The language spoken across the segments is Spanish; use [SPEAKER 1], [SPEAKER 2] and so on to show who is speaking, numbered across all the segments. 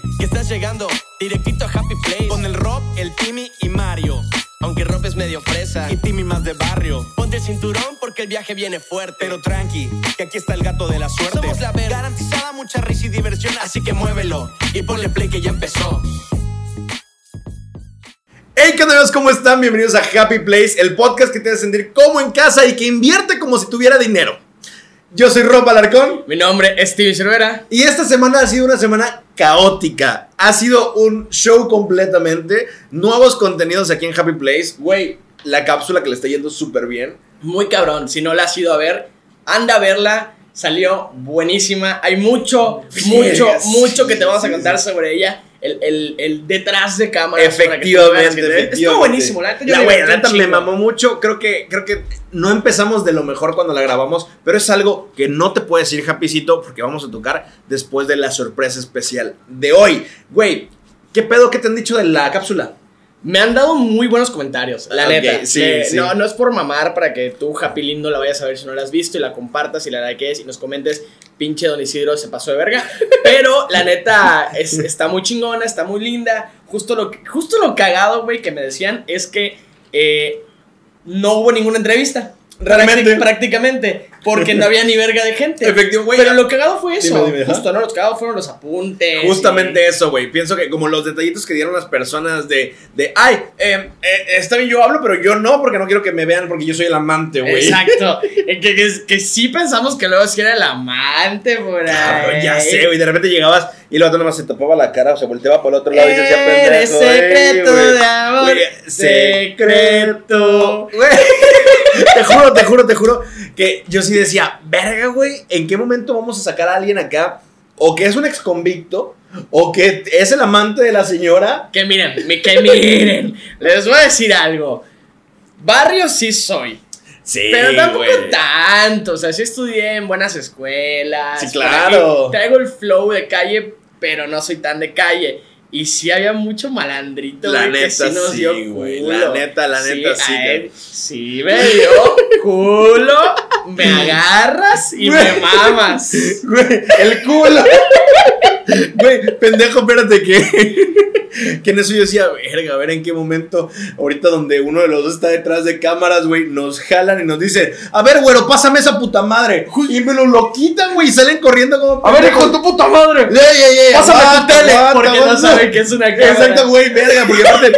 [SPEAKER 1] Que estás llegando directito a Happy Place con el Rob, el Timmy y Mario. Aunque Rob es medio fresa y Timmy más de barrio. Ponte el cinturón porque el viaje viene fuerte. Pero tranqui, que aquí está el gato de la suerte. Somos la ver, garantizada mucha risa y diversión, así que muévelo y ponle play que ya empezó.
[SPEAKER 2] Hey, ¿qué onda amigos? ¿Cómo están? Bienvenidos a Happy Place, el podcast que te hace sentir como en casa y que invierte como si tuviera dinero. Yo soy Rob Alarcón
[SPEAKER 3] Mi nombre es Steven Cervera.
[SPEAKER 2] y esta semana ha sido una semana caótica. Ha sido un show completamente. Nuevos contenidos aquí en Happy Place. Güey, la cápsula que le está yendo súper bien.
[SPEAKER 3] Muy cabrón. Si no la has ido a ver, anda a verla. Salió buenísima. Hay mucho, mucho, mucho que te vamos a contar sobre ella. El, el- el detrás de cámara.
[SPEAKER 2] Efectivamente,
[SPEAKER 3] Estuvo
[SPEAKER 2] efectivamente.
[SPEAKER 3] buenísimo. La neta, yo
[SPEAKER 2] La neta me mamó mucho. Creo que, creo que no empezamos de lo mejor cuando la grabamos, pero es algo que no te puedes ir happycito porque vamos a tocar después de la sorpresa especial de hoy. Güey, ¿qué pedo que te han dicho de la cápsula?
[SPEAKER 3] Me han dado muy buenos comentarios, la neta.
[SPEAKER 2] sí,
[SPEAKER 3] Eh,
[SPEAKER 2] sí.
[SPEAKER 3] No, no es por mamar para que tú, Happy Lindo, la vayas a ver si no la has visto y la compartas y la likees y nos comentes, pinche Don Isidro se pasó de verga. Pero la neta es- está muy chingona, está muy linda. Justo lo, justo lo cagado, güey, que me decían es que eh, no hubo ninguna entrevista.
[SPEAKER 2] Realmente.
[SPEAKER 3] Prácti- prácticamente. Porque no había ni verga de gente.
[SPEAKER 2] Efectivo, güey.
[SPEAKER 3] Pero lo cagado fue eso.
[SPEAKER 2] Dime, dime, ajá.
[SPEAKER 3] justo, ¿no? Lo cagado fueron los apuntes.
[SPEAKER 2] Justamente
[SPEAKER 3] y-
[SPEAKER 2] eso, güey. Pienso que como los detallitos que dieron las personas de, de ay, eh, eh, está bien, yo hablo, pero yo no, porque no quiero que me vean porque yo soy el amante, güey.
[SPEAKER 3] Exacto. Eh, que, que, que sí pensamos que luego sí era el amante por ahí.
[SPEAKER 2] Ya sé, güey. De repente llegabas y luego nomás se tapaba la cara o se volteaba para el otro lado y se hacía pendejo.
[SPEAKER 3] Eres secreto de amor. Secreto.
[SPEAKER 2] Güey. Te juro, te juro, te juro que yo sí decía, verga, güey, ¿en qué momento vamos a sacar a alguien acá? O que es un ex convicto, o que es el amante de la señora.
[SPEAKER 3] Que miren, mi- que miren. Les voy a decir algo. Barrio sí soy.
[SPEAKER 2] Sí,
[SPEAKER 3] Pero tampoco
[SPEAKER 2] güey.
[SPEAKER 3] tanto. O sea, sí estudié en buenas escuelas.
[SPEAKER 2] Sí,
[SPEAKER 3] por
[SPEAKER 2] claro.
[SPEAKER 3] Traigo el flow de calle, pero no soy tan de calle. Y sí había mucho malandrito,
[SPEAKER 2] La
[SPEAKER 3] güey, que
[SPEAKER 2] neta,
[SPEAKER 3] sí nos
[SPEAKER 2] sí,
[SPEAKER 3] dio
[SPEAKER 2] güey.
[SPEAKER 3] culo.
[SPEAKER 2] La neta, la neta, sí,
[SPEAKER 3] él
[SPEAKER 2] güey.
[SPEAKER 3] Sí, me dio culo, me agarras y me mamas.
[SPEAKER 2] Güey, el culo. Güey, pendejo, espérate que. Que en eso yo decía, verga, a ver en qué momento, ahorita donde uno de los dos está detrás de cámaras, güey, nos jalan y nos dicen, a ver, güero, pásame esa puta madre. Y me lo, lo quitan, güey, y salen corriendo como. pendejos.
[SPEAKER 3] tu puta madre.
[SPEAKER 2] Ey, ey, ey,
[SPEAKER 3] Pásame tu tele, porque no saben que es una cámara.
[SPEAKER 2] Exacto, güey, verga, porque aparte,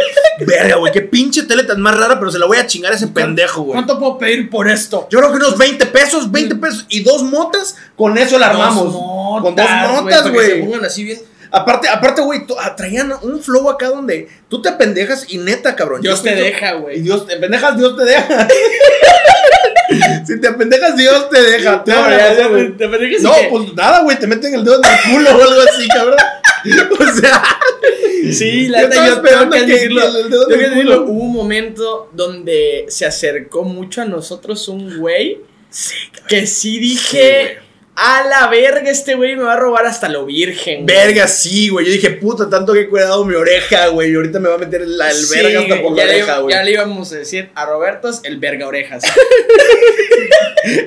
[SPEAKER 2] verga, güey, qué pinche tele tan más rara, pero se la voy a chingar a ese pendejo, güey.
[SPEAKER 3] ¿Cuánto puedo pedir por esto?
[SPEAKER 2] Yo creo que unos 20 pesos, 20 pesos y dos motas, con eso la armamos. Con dos
[SPEAKER 3] que se
[SPEAKER 2] güey.
[SPEAKER 3] pongan así bien.
[SPEAKER 2] Aparte, aparte, güey, ah, traían un flow acá donde tú te pendejas y neta, cabrón.
[SPEAKER 3] Dios te deja, güey.
[SPEAKER 2] Dios te pendejas, Dios te deja. si te pendejas, Dios te deja. Te
[SPEAKER 3] No, ya, ya, te pendejas
[SPEAKER 2] No,
[SPEAKER 3] que-
[SPEAKER 2] pues nada, güey, te meten el dedo en el culo o algo así, cabrón. O sea,
[SPEAKER 3] Sí, la neta, yo tengo que
[SPEAKER 2] que-
[SPEAKER 3] decirlo.
[SPEAKER 2] que el dedo
[SPEAKER 3] tengo
[SPEAKER 2] en
[SPEAKER 3] que
[SPEAKER 2] el
[SPEAKER 3] decirlo,
[SPEAKER 2] culo.
[SPEAKER 3] Hubo un momento donde se acercó mucho a nosotros un güey que sí dije, a la verga, este güey me va a robar hasta lo virgen. güey".
[SPEAKER 2] verga, sí, güey. Yo dije, puta, tanto que he cuidado mi oreja, güey. Y ahorita me va a meter el, el
[SPEAKER 3] Sí,
[SPEAKER 2] verga hasta por la
[SPEAKER 3] le,
[SPEAKER 2] oreja, güey.
[SPEAKER 3] ya le íbamos a decir a Robertos el verga orejas.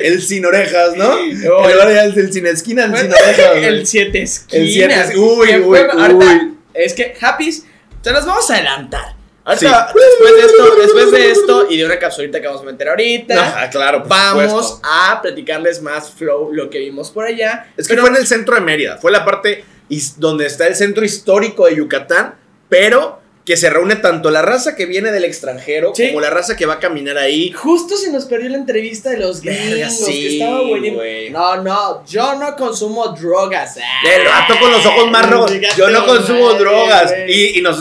[SPEAKER 2] El sin orejas, ¿no?
[SPEAKER 3] Oh,
[SPEAKER 2] el, el, el sin esquina, el sin orejas. güey.
[SPEAKER 3] el siete esquinas.
[SPEAKER 2] El siete- uy,
[SPEAKER 3] Que
[SPEAKER 2] uy,
[SPEAKER 3] ahorita,
[SPEAKER 2] uy.
[SPEAKER 3] Es que, Happys, te las vamos a adelantar.
[SPEAKER 2] Sí.
[SPEAKER 3] Ahorita, después de esto, después de esto y de una capsulita que vamos a meter ahorita.
[SPEAKER 2] Ajá, claro, por
[SPEAKER 3] Vamos
[SPEAKER 2] supuesto.
[SPEAKER 3] a platicarles más flow lo que vimos por allá.
[SPEAKER 2] Es que
[SPEAKER 3] Pero-
[SPEAKER 2] fue en el centro de Mérida. Fue la parte donde está el centro histórico de Yucatán, pero que se reúne tanto la raza que viene del extranjero
[SPEAKER 3] Sí.
[SPEAKER 2] como la raza que va a caminar ahí.
[SPEAKER 3] Justo se nos perdió la entrevista de los gringos,
[SPEAKER 2] sí,
[SPEAKER 3] que estaba buenísimo. No, no, yo no consumo drogas.
[SPEAKER 2] El vato con los ojos más rojos. Yo no consumo
[SPEAKER 3] madre,
[SPEAKER 2] drogas. Y, y nos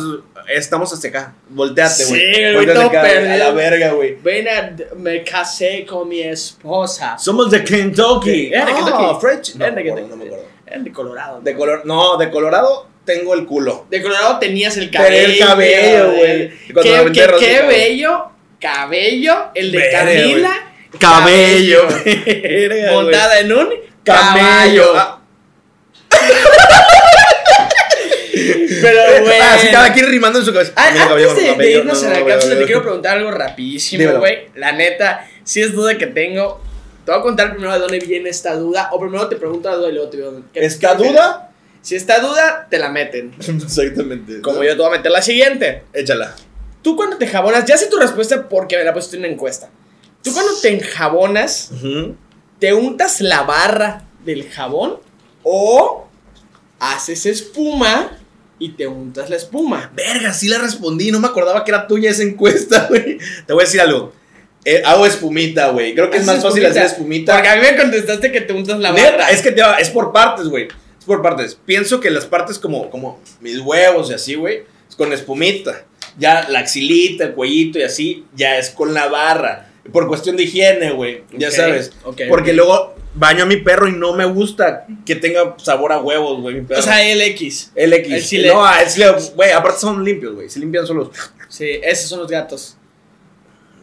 [SPEAKER 2] estamos hasta acá. Volteate, güey.
[SPEAKER 3] Sí, güey,
[SPEAKER 2] A la verga, güey.
[SPEAKER 3] Ven a, me casé con mi esposa.
[SPEAKER 2] Somos de Kentucky.
[SPEAKER 3] ¿Era de Kentucky?
[SPEAKER 2] Ah, French. No,
[SPEAKER 3] de
[SPEAKER 2] me acuerdo,
[SPEAKER 3] Kentucky.
[SPEAKER 2] no me acuerdo.
[SPEAKER 3] Eran de Colorado.
[SPEAKER 2] De color, no, de Colorado tengo el culo.
[SPEAKER 3] De Colorado tenías el
[SPEAKER 2] Pero
[SPEAKER 3] cabello.
[SPEAKER 2] el cabello, güey. Y cuando me
[SPEAKER 3] Qué, qué, qué bello cabello. El de
[SPEAKER 2] Verga,
[SPEAKER 3] Camila.
[SPEAKER 2] Cabello. Verga.
[SPEAKER 3] Montada en un
[SPEAKER 2] Camello.
[SPEAKER 3] caballo.
[SPEAKER 2] Ah,
[SPEAKER 3] Pero, güey.
[SPEAKER 2] Ah, sí, cada quien rimando en su cabeza.
[SPEAKER 3] Ah, antes de, irnos
[SPEAKER 2] no,
[SPEAKER 3] a la cápsula, te quiero preguntar algo rapidísimo, güey. La neta, si es duda que tengo. Te voy a contar primero de dónde viene esta duda. O primero te pregunto la duda y luego te digo. ¿qué-
[SPEAKER 2] ¿Esta duda?
[SPEAKER 3] Si esta duda, te la meten.
[SPEAKER 2] Exactamente.
[SPEAKER 3] Como yo te voy a meter la siguiente.
[SPEAKER 2] Échala.
[SPEAKER 3] Tú cuando te jabonas, ya sé tu respuesta porque me la pusiste en una encuesta. Tú cuando te enjabonas, ¿te untas la barra del jabón o haces espuma y te untas la espuma?
[SPEAKER 2] Verga, sí la respondí. No me acordaba que era tuya esa encuesta, güey. Te voy a decir algo. Eh, hago espumita, güey. Creo que es más
[SPEAKER 3] ¿Haces
[SPEAKER 2] fácil hacer espumita.
[SPEAKER 3] Porque a mí me contestaste que te untas la
[SPEAKER 2] Neta,
[SPEAKER 3] barra.
[SPEAKER 2] es que te va- es por partes, güey. Es por partes. Pienso que las partes como, como mis huevos y así, güey, es con espumita. Ya la axilita, el cuellito y así, ya es con la barra. Por cuestión de higiene, güey. Ya sabes. Porque luego baño a mi perro y no me gusta que tenga sabor a huevos, güey, mi perro.
[SPEAKER 3] O sea, el X.
[SPEAKER 2] el X.
[SPEAKER 3] el
[SPEAKER 2] No, el güey, aparte son limpios, güey. Se limpian solos.
[SPEAKER 3] Sí, esos son los gatos.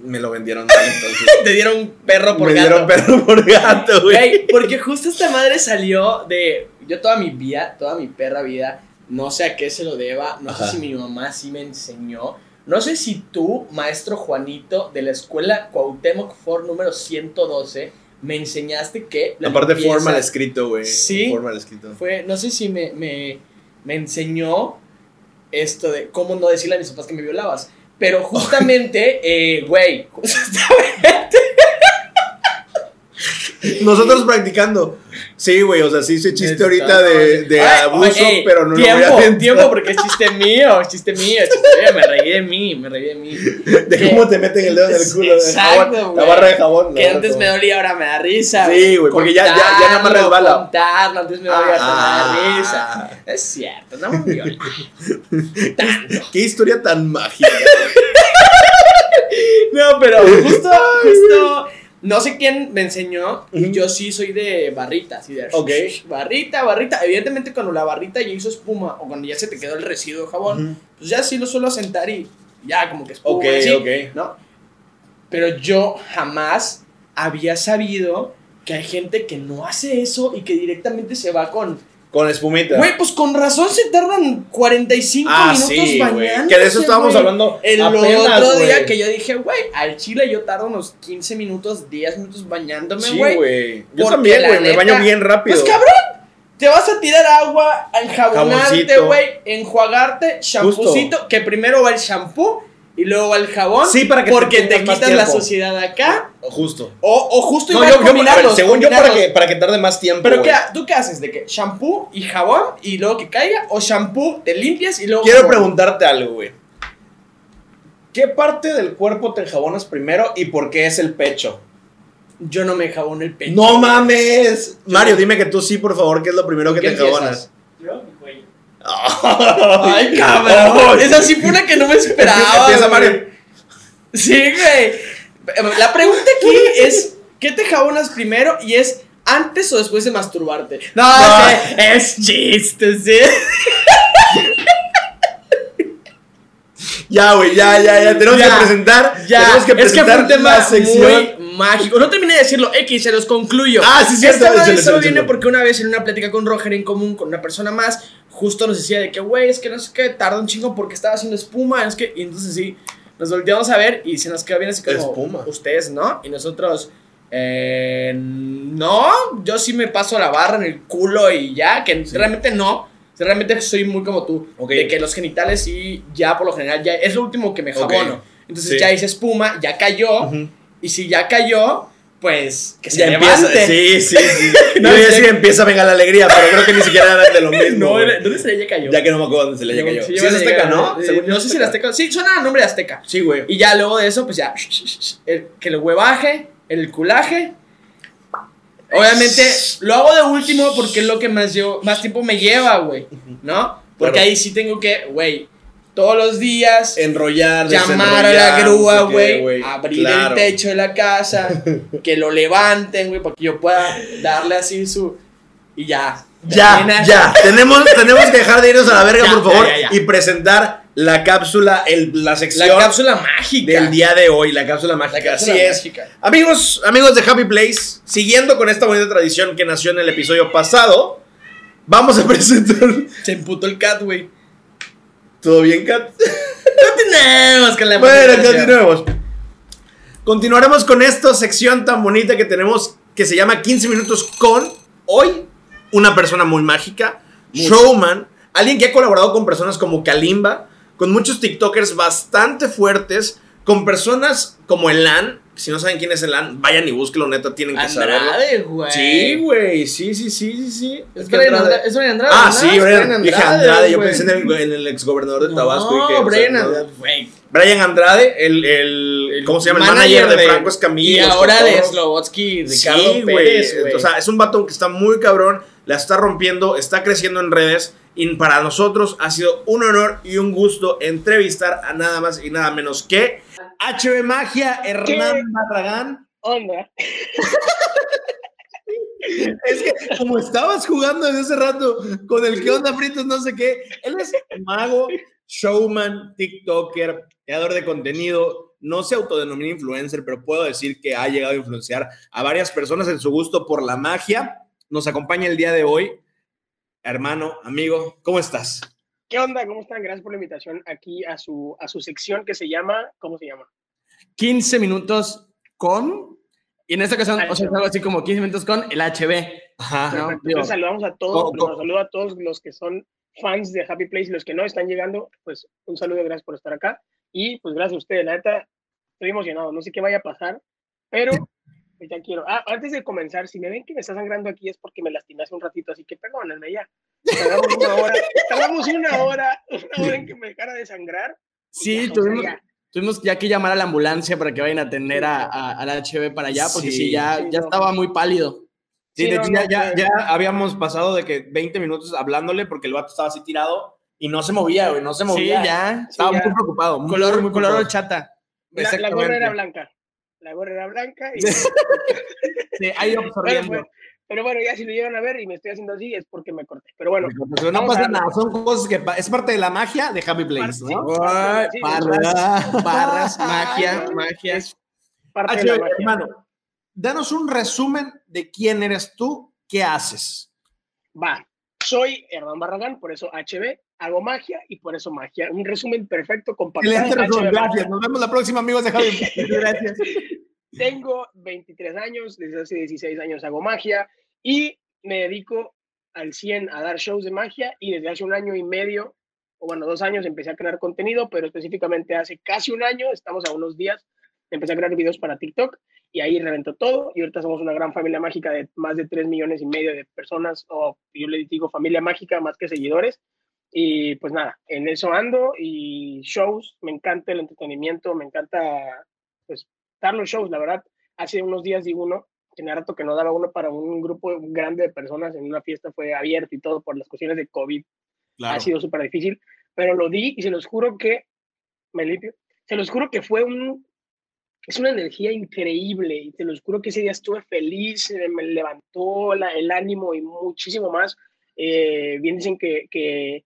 [SPEAKER 2] Me lo vendieron mal, entonces.
[SPEAKER 3] Te dieron perro por
[SPEAKER 2] me
[SPEAKER 3] gato.
[SPEAKER 2] dieron perro por gato, güey.
[SPEAKER 3] Porque justo esta madre salió de. Yo toda mi vida, toda mi perra vida, no sé a qué se lo deba, no
[SPEAKER 2] Ajá.
[SPEAKER 3] sé si mi mamá sí me enseñó. No sé si tú, maestro Juanito, de la escuela Cuauhtémoc For número 112, me enseñaste que. la
[SPEAKER 2] Aparte
[SPEAKER 3] limpieza
[SPEAKER 2] forma el escrito, güey.
[SPEAKER 3] Sí.
[SPEAKER 2] Forma el escrito.
[SPEAKER 3] Fue, no sé si me, me, me enseñó esto de cómo no decirle a mis papás que me violabas. Pero justamente, eh, güey, justamente.
[SPEAKER 2] Nosotros practicando. Sí, güey, o sea, sí hice chiste ahorita de, de
[SPEAKER 3] Ay,
[SPEAKER 2] abuso, pero no
[SPEAKER 3] tiempo,
[SPEAKER 2] lo voy a
[SPEAKER 3] tiempo, porque es chiste mío, es chiste mío, es chiste mío, me reí de mí, me reí de mí.
[SPEAKER 2] De
[SPEAKER 3] que-
[SPEAKER 2] cómo te meten el dedo en el culo. de
[SPEAKER 3] Exacto,
[SPEAKER 2] jabón, la barra de jabón.
[SPEAKER 3] Que antes
[SPEAKER 2] de
[SPEAKER 3] me dolía, ahora me da risa.
[SPEAKER 2] Sí, güey, porque ya- ya- ya nada más resbala.
[SPEAKER 3] Contarlo, antes me dolía, ahora me
[SPEAKER 2] Ah.
[SPEAKER 3] da risa. Es cierto, no me viola. Tanto.
[SPEAKER 2] Qué historia tan mágica.
[SPEAKER 3] No, pero justo, justo, no sé quién me enseñó, y yo sí soy de barrita, así de
[SPEAKER 2] Ok.
[SPEAKER 3] barrita, barrita. Evidentemente cuando la barrita ya hizo espuma o cuando ya se te quedó el residuo de jabón, pues ya sí lo suelo sentar y ya como que espuma,
[SPEAKER 2] Ok,
[SPEAKER 3] así,
[SPEAKER 2] ok.
[SPEAKER 3] ¿no? Pero yo jamás había sabido que hay gente que no hace eso y que directamente se va con...
[SPEAKER 2] Con espumita.
[SPEAKER 3] Güey, pues con razón se tardan 45
[SPEAKER 2] ah,
[SPEAKER 3] minutos
[SPEAKER 2] sí, güey.
[SPEAKER 3] bañándose,
[SPEAKER 2] Que de eso estábamos
[SPEAKER 3] güey.
[SPEAKER 2] hablando
[SPEAKER 3] El
[SPEAKER 2] apenas,
[SPEAKER 3] otro día
[SPEAKER 2] güey.
[SPEAKER 3] que yo dije, güey, al chile yo tardo unos 15 minutos, 10 minutos bañándome,
[SPEAKER 2] Sí,
[SPEAKER 3] güey.
[SPEAKER 2] güey. Yo también, güey, me baño bien rápido.
[SPEAKER 3] pues cabrón, te vas a tirar agua, enjabonarte, güey, enjuagarte, champucito, que primero va el champú y luego va el jabón.
[SPEAKER 2] Sí, para que te
[SPEAKER 3] Porque te,
[SPEAKER 2] más
[SPEAKER 3] quitas la suciedad acá.
[SPEAKER 2] Justo.
[SPEAKER 3] O, o justo
[SPEAKER 2] No,
[SPEAKER 3] igual
[SPEAKER 2] yo, yo, a ver,
[SPEAKER 3] combinarlos,
[SPEAKER 2] según yo, para que, para que tarde más tiempo.
[SPEAKER 3] Pero. ¿qué, ¿tú qué haces? ¿De que shampoo y jabón y luego que caiga? ¿O shampoo, te limpias y luego
[SPEAKER 2] Quiero
[SPEAKER 3] jabón?
[SPEAKER 2] preguntarte algo, güey. ¿Qué parte del cuerpo te enjabonas primero y por qué es el pecho?
[SPEAKER 3] Yo no me jabono el pecho.
[SPEAKER 2] ¡No mames! Mario, dime que tú sí, por favor, ¿qué es lo primero que
[SPEAKER 3] ¿Qué
[SPEAKER 2] te enjabonas?
[SPEAKER 3] Yo, mi cuello.
[SPEAKER 2] ¡Ay,
[SPEAKER 3] cabrón. Esa sí fue una que no me esperaba.
[SPEAKER 2] Empieza. Mario.
[SPEAKER 3] Sí, güey. La pregunta aquí es: ¿qué te jabonas primero? Y es. ¿Antes o después de masturbarte? No,
[SPEAKER 2] No.
[SPEAKER 3] sí, es chiste, sí.
[SPEAKER 2] Ya, güey, ya, ya, ya. Tenemos
[SPEAKER 3] Ya,
[SPEAKER 2] que presentar.
[SPEAKER 3] Ya,
[SPEAKER 2] tenemos que
[SPEAKER 3] es que fue
[SPEAKER 2] presentar
[SPEAKER 3] un tema
[SPEAKER 2] sección.
[SPEAKER 3] muy mágico. No terminé de decirlo, X, se los concluyo.
[SPEAKER 2] Ah, sí, cierto,
[SPEAKER 3] Esta
[SPEAKER 2] échale,
[SPEAKER 3] solo viene porque una vez en una plática con Roger en común, con una persona más, justo nos decía de que, güey, es que no sé qué, tarda un chingo porque estaba haciendo espuma, es que, y entonces sí, nos volteamos a ver y se nos quedó bien así como,
[SPEAKER 2] Espuma.
[SPEAKER 3] ustedes, ¿no? Y nosotros, eh, no, yo sí me paso la barra en el culo y ya, que realmente no. Realmente soy muy como tú. De que los genitales sí, ya por lo general, ya es lo último que me jabono. Entonces
[SPEAKER 2] Sí.
[SPEAKER 3] ya hice espuma, ya cayó. Y si ya cayó, pues que se
[SPEAKER 2] Ya
[SPEAKER 3] levante.
[SPEAKER 2] empieza. Sí, sí, sí.
[SPEAKER 3] No,
[SPEAKER 2] Yo iba a
[SPEAKER 3] sí.
[SPEAKER 2] decir empieza venga la alegría, pero creo que ni siquiera era de lo mismo.
[SPEAKER 3] No, era- ¿dónde se le ya cayó?
[SPEAKER 2] Ya que no me acuerdo dónde se le yo.
[SPEAKER 3] Sí,
[SPEAKER 2] Sí, es Azteca, ¿no?
[SPEAKER 3] eh, no sé si era Azteca. Sí, suena a nombre de Azteca.
[SPEAKER 2] Sí, güey.
[SPEAKER 3] Y ya luego de eso, pues ya. el- que el huevaje, el culaje. Obviamente lo hago de último porque es lo que más, llevo, más tiempo me lleva, güey. ¿No? Porque
[SPEAKER 2] Claro.
[SPEAKER 3] ahí sí tengo que, güey, todos los días.
[SPEAKER 2] Enrollar,
[SPEAKER 3] llamar a la grúa,
[SPEAKER 2] no sé qué,
[SPEAKER 3] güey, abrir
[SPEAKER 2] Claro.
[SPEAKER 3] el techo de la casa, que lo levanten, güey, para que yo pueda darle así su y ya.
[SPEAKER 2] Ya,
[SPEAKER 3] Termina.
[SPEAKER 2] ya. tenemos, tenemos que dejar de irnos a la verga,
[SPEAKER 3] Ya,
[SPEAKER 2] por favor,
[SPEAKER 3] ya, ya, ya.
[SPEAKER 2] y presentar la cápsula, el, la sección
[SPEAKER 3] La cápsula mágica.
[SPEAKER 2] del día de hoy, la cápsula mágica.
[SPEAKER 3] La cápsula
[SPEAKER 2] Así es.
[SPEAKER 3] mágica.
[SPEAKER 2] Amigos, amigos de Happy Place, siguiendo con esta bonita tradición que nació en el episodio pasado, vamos a presentar.
[SPEAKER 3] Se emputó el cat, güey.
[SPEAKER 2] ¿Todo bien, Kat?
[SPEAKER 3] Continuemos con la
[SPEAKER 2] Bueno, continuemos. Continuaremos con esta sección tan bonita que tenemos que se llama 15 minutos con hoy una persona muy mágica, showman, alguien que ha colaborado con personas como Kalimba, con muchos TikTokers bastante fuertes, con personas como Elan. Si no saben quién es Elan, vayan y búsquenlo, neta, tienen que saberlo.
[SPEAKER 3] Andrade, güey.
[SPEAKER 2] Sí, güey, sí, sí, sí, sí, sí.
[SPEAKER 3] Es Brian Andrade. Es Brian Andrade.
[SPEAKER 2] Ah, sí, Brian, dije Andrade, yo pensé en el, en el exgobernador de Tabasco.
[SPEAKER 3] No,
[SPEAKER 2] dije, sea,
[SPEAKER 3] Brian. Andrade, güey.
[SPEAKER 2] Brian Andrade, el, el, ¿cómo se llama? El manager, de, Franco Escamilla.
[SPEAKER 3] Y ahora de. Slovotsky, Ricardo
[SPEAKER 2] Sí,
[SPEAKER 3] Pérez, güey.
[SPEAKER 2] O sea, es un vato que está muy cabrón, la está rompiendo, está creciendo en redes. Y para nosotros ha sido un honor y un gusto entrevistar a nada más y nada menos que HB Magia, Hernán Barragán.
[SPEAKER 4] Onda.
[SPEAKER 2] Es que como estabas jugando desde hace rato con el que onda fritos, no sé qué, él es mago, showman, TikToker, creador de contenido, no se autodenomina influencer, pero puedo decir que ha llegado a influenciar a varias personas en su gusto por la magia. Nos acompaña el día de hoy, hermano, amigo, ¿cómo estás?
[SPEAKER 4] ¿Qué onda? ¿Cómo están? Gracias por la invitación aquí a su, a su sección que se llama, ¿cómo se llama?
[SPEAKER 3] 15 minutos con. Y en esta ocasión, o sea, es algo así como 15 minutos con el HB.
[SPEAKER 2] Ajá.
[SPEAKER 3] No,
[SPEAKER 4] Entonces, saludamos a todos,
[SPEAKER 2] ¿cómo-
[SPEAKER 4] los
[SPEAKER 2] cómo?
[SPEAKER 4] saludo a todos los que son fans de Happy Place y los que no están llegando, pues un saludo, gracias por estar acá. Y pues gracias a ustedes, la neta, estoy emocionado, no sé qué vaya a pasar, pero ya quiero. Ah, antes de comenzar, si me ven que me está sangrando aquí es porque me lastimé hace un ratito, así que perdónenme ya. Tardamos una hora, tardamos una hora, una hora en que me dejara de sangrar.
[SPEAKER 3] Sí, tuvimos,
[SPEAKER 4] ya.
[SPEAKER 3] tuvimos ya que llamar a la ambulancia para que vayan a atender a, a- al HB para allá, porque sí,
[SPEAKER 2] Sí,
[SPEAKER 3] ya,
[SPEAKER 4] sí,
[SPEAKER 3] ya
[SPEAKER 4] no.
[SPEAKER 3] estaba muy pálido.
[SPEAKER 2] Sí,
[SPEAKER 4] Sí,
[SPEAKER 2] de
[SPEAKER 4] no,
[SPEAKER 2] hecho,
[SPEAKER 4] no,
[SPEAKER 2] ya, ya, habíamos pasado de que 20 minutos hablándole porque el vato estaba así tirado y no se movía, güey, no se
[SPEAKER 3] Sí,
[SPEAKER 2] movía.
[SPEAKER 3] ya.
[SPEAKER 2] Estaba
[SPEAKER 4] Sí, ya.
[SPEAKER 2] muy preocupado. muy,
[SPEAKER 3] Color,
[SPEAKER 2] muy
[SPEAKER 3] color
[SPEAKER 2] preocupado.
[SPEAKER 3] horchata.
[SPEAKER 4] La, la gorra era blanca. La gorra era blanca. Y,
[SPEAKER 3] Sí, ahí
[SPEAKER 4] Bueno,
[SPEAKER 3] absorbiendo.
[SPEAKER 4] pues, pero bueno, ya si lo llegan a ver y me estoy haciendo así es porque me corté. Pero bueno,
[SPEAKER 2] Pero no
[SPEAKER 4] Vamos a
[SPEAKER 2] pasa nada, son cosas que es parte de la magia de Happy Place,
[SPEAKER 4] Parte-
[SPEAKER 2] ¿no?
[SPEAKER 4] Sí,
[SPEAKER 3] barras, barras, magia, magia.
[SPEAKER 4] es parte de la
[SPEAKER 2] HB,
[SPEAKER 4] magia.
[SPEAKER 2] hermano, danos un resumen de quién eres tú, qué haces.
[SPEAKER 4] Va, soy Hernán Barragán, por eso HB, hago magia y por eso magia. Un resumen perfecto, compactado.
[SPEAKER 2] Excelente resumen, gracias. Nos vemos la próxima, amigos de Place. Gracias.
[SPEAKER 4] Tengo 23 años, desde hace 16 años hago magia y me dedico al 100 a dar shows de magia y desde hace un año y medio, o bueno, dos años empecé a crear contenido, pero específicamente hace casi un año, estamos a unos días, empecé a crear videos para TikTok y ahí reventó todo y ahorita somos una gran familia mágica de más de 3 millones y medio de personas, o yo le digo familia mágica más que seguidores. Y pues nada, en eso ando y shows, me encanta el entretenimiento, me encanta pues dar los shows, la verdad. Hace unos días di uno, tenía rato que no daba uno para un grupo grande de personas en una fiesta, fue abierto y todo por las cuestiones de COVID, ha sido súper difícil, pero lo di y se los juro que, me limpio, se los juro que fue un, es una energía increíble y te los juro que ese día estuve feliz, me levantó la- el ánimo y muchísimo más. Eh, bien dicen que, que,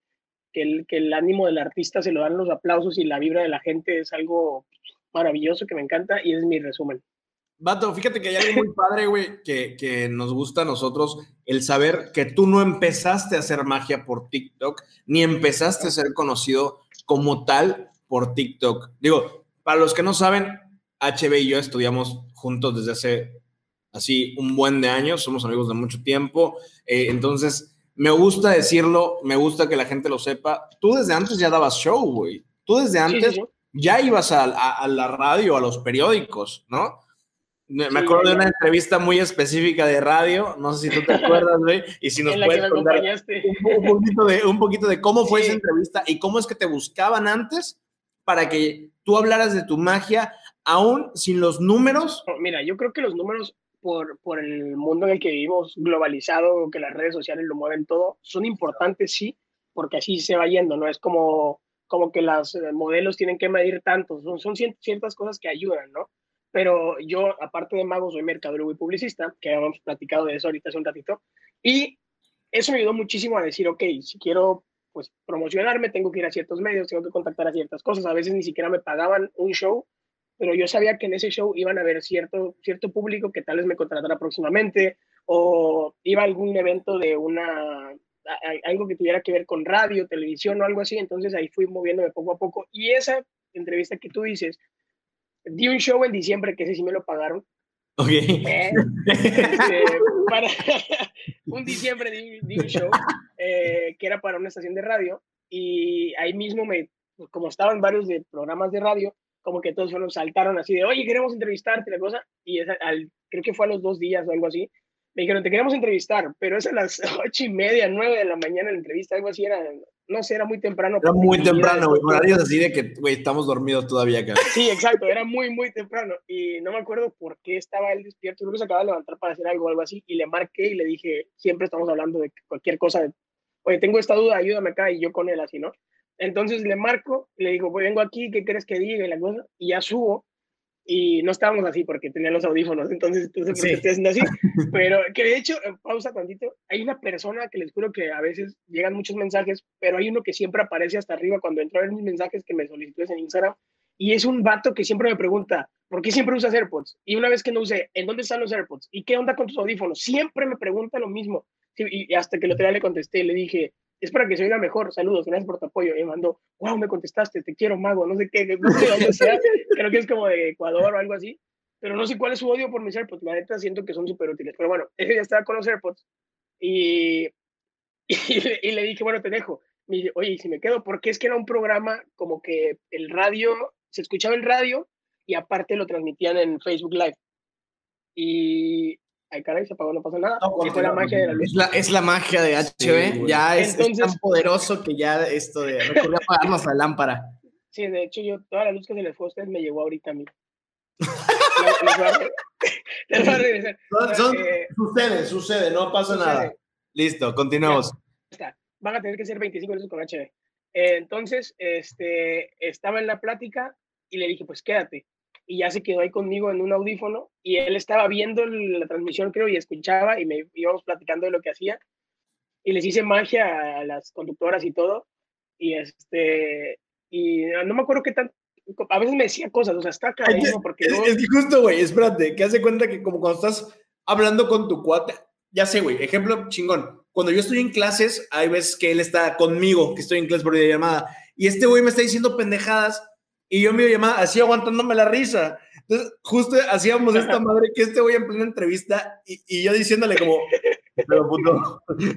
[SPEAKER 4] que el, que el ánimo del artista se lo dan los aplausos y la vibra de la gente es algo maravilloso que me encanta y es mi resumen.
[SPEAKER 2] Vato, fíjate que hay algo muy padre, güey, que, que nos gusta a nosotros, el saber que tú no empezaste a hacer magia por TikTok, ni empezaste a ser conocido como tal por TikTok. Digo, para los que no saben, HB y yo estudiamos juntos desde hace así un buen de años, somos amigos de mucho tiempo, eh, entonces me gusta decirlo, me gusta que la gente lo sepa. Tú desde antes ya dabas show, güey. Tú desde
[SPEAKER 4] sí,
[SPEAKER 2] antes
[SPEAKER 4] sí.
[SPEAKER 2] ya ibas a, a- a la radio, a los periódicos, ¿no? Me
[SPEAKER 4] Sí,
[SPEAKER 2] acuerdo de una entrevista muy específica de radio, no sé si tú te acuerdas, güey, y si nos
[SPEAKER 4] en
[SPEAKER 2] puedes contar un, un poquito de, un poquito de cómo fue esa entrevista y cómo es que te buscaban antes para que tú hablaras de tu magia, aún sin los números.
[SPEAKER 4] Mira, yo creo que los números por, por el mundo en el que vivimos, globalizado, que las redes sociales lo mueven todo, son importantes, sí, porque así se va yendo, ¿no? Es como, como que los modelos tienen que medir tanto, son, son ciertas cosas que ayudan, ¿no? Pero yo, aparte de mago, soy mercadólogo y publicista, que habíamos platicado de eso ahorita hace un ratito, y eso me ayudó muchísimo a decir, ok, si quiero pues promocionarme, tengo que ir a ciertos medios, tengo que contactar a ciertas cosas, a veces ni siquiera me pagaban un show, pero yo sabía que en ese show iban a haber cierto, cierto público que tal vez me contratara próximamente, o iba a algún evento de una, algo que tuviera que ver con radio, televisión o algo así, entonces ahí fui moviéndome poco a poco, y esa entrevista que tú dices, di un show en diciembre, que ese sí me lo pagaron,
[SPEAKER 2] Ok.
[SPEAKER 4] ¿eh? Este, para un diciembre di, di un show eh, que era para una estación de radio. Y ahí mismo, me, como estaban varios de programas de radio, como que todos fueron, saltaron así de, oye, queremos entrevistarte, la cosa. Y esa, al, creo que fue a los dos días o algo así. Me dijeron, te queremos entrevistar, pero es a las ocho y media, nueve de la mañana la entrevista, algo así era, no sé, era muy temprano.
[SPEAKER 2] Era muy temprano, güey. Horarios así de que, güey, estamos dormidos todavía acá.
[SPEAKER 4] Sí, exacto, era muy, muy temprano. Y no me acuerdo por qué estaba él despierto. Creo que se acaba de levantar para hacer algo algo así. Y le marqué y le dije, siempre estamos hablando de cualquier cosa. de, Oye, tengo esta duda, ayúdame acá. Y yo con él así, ¿no? Entonces le marco, le digo, pues vengo aquí, ¿qué crees que diga? Y la cosa. Y ya subo. Y no estábamos así porque tenía los audífonos. Entonces, por
[SPEAKER 3] Sí.
[SPEAKER 4] estoy haciendo así. Pero que de hecho, eh, pausa tantito. Hay una persona que les juro que a veces llegan muchos mensajes, pero hay uno que siempre aparece hasta arriba cuando entro a ver mis mensajes que me solicitó en Instagram. Y es un vato que siempre me pregunta, ¿por qué siempre usas AirPods? Y una vez que no usé, ¿en dónde están los AirPods? ¿Y qué onda con tus audífonos? Siempre me pregunta lo mismo. Y hasta que el otro día le contesté, le dije, es para que se oiga mejor, saludos, gracias por tu apoyo. Y me mandó, wow, me contestaste, te quiero, mago, no sé qué, no sé de dónde sea, creo que es como de Ecuador o algo así. Pero no sé cuál es su odio por mis AirPods, la neta siento que son súper útiles. Pero bueno, ese día estaba con los AirPods y, y, le, dije, bueno, te dejo. Me oye, ¿y si me quedo? Porque es que era un programa como que el radio, se escuchaba en radio y aparte lo transmitían en Facebook Live. Y, ay caray, se apagó, no pasa nada.
[SPEAKER 2] No,
[SPEAKER 4] Sí, fue la magia de la luz.
[SPEAKER 3] Es la, es la magia de HB,
[SPEAKER 2] güey.
[SPEAKER 3] ya es, es
[SPEAKER 4] Entonces-
[SPEAKER 3] tan poderoso que ya esto de recurrir a apagarnos la lámpara.
[SPEAKER 4] Sí, de hecho, yo, toda la luz que se les fue a ustedes me llegó ahorita a mí. Les- voy a les regresar.
[SPEAKER 2] Son- son-
[SPEAKER 4] Eh,
[SPEAKER 2] sucede, sucede, no pasa
[SPEAKER 4] sucede.
[SPEAKER 2] nada. Listo, continuamos.
[SPEAKER 4] está. Van a tener que ser 25 minutos con HB. Eh, entonces, este, estaba en la plática y le dije, pues quédate. Y ya se quedó ahí conmigo en un audífono y él estaba viendo la transmisión, creo, y escuchaba y me íbamos platicando de lo que hacía. Y les hice magia a las conductoras y todo. Y este, y no me acuerdo qué tan, a veces me decía cosas, o sea, está carísimo porque
[SPEAKER 2] Es,
[SPEAKER 4] luego-
[SPEAKER 2] es justo, güey, espérate, que hace cuenta que como cuando estás hablando con tu cuate, ya sé, güey, ejemplo chingón. Cuando yo estoy en clases, hay veces que él está conmigo, que estoy en clases por videollamada, y este güey me está diciendo pendejadas, y yo en videollamada así aguantándome la risa. Entonces, justo hacíamos esta madre que este güey en plena entrevista, y, yo diciéndole como,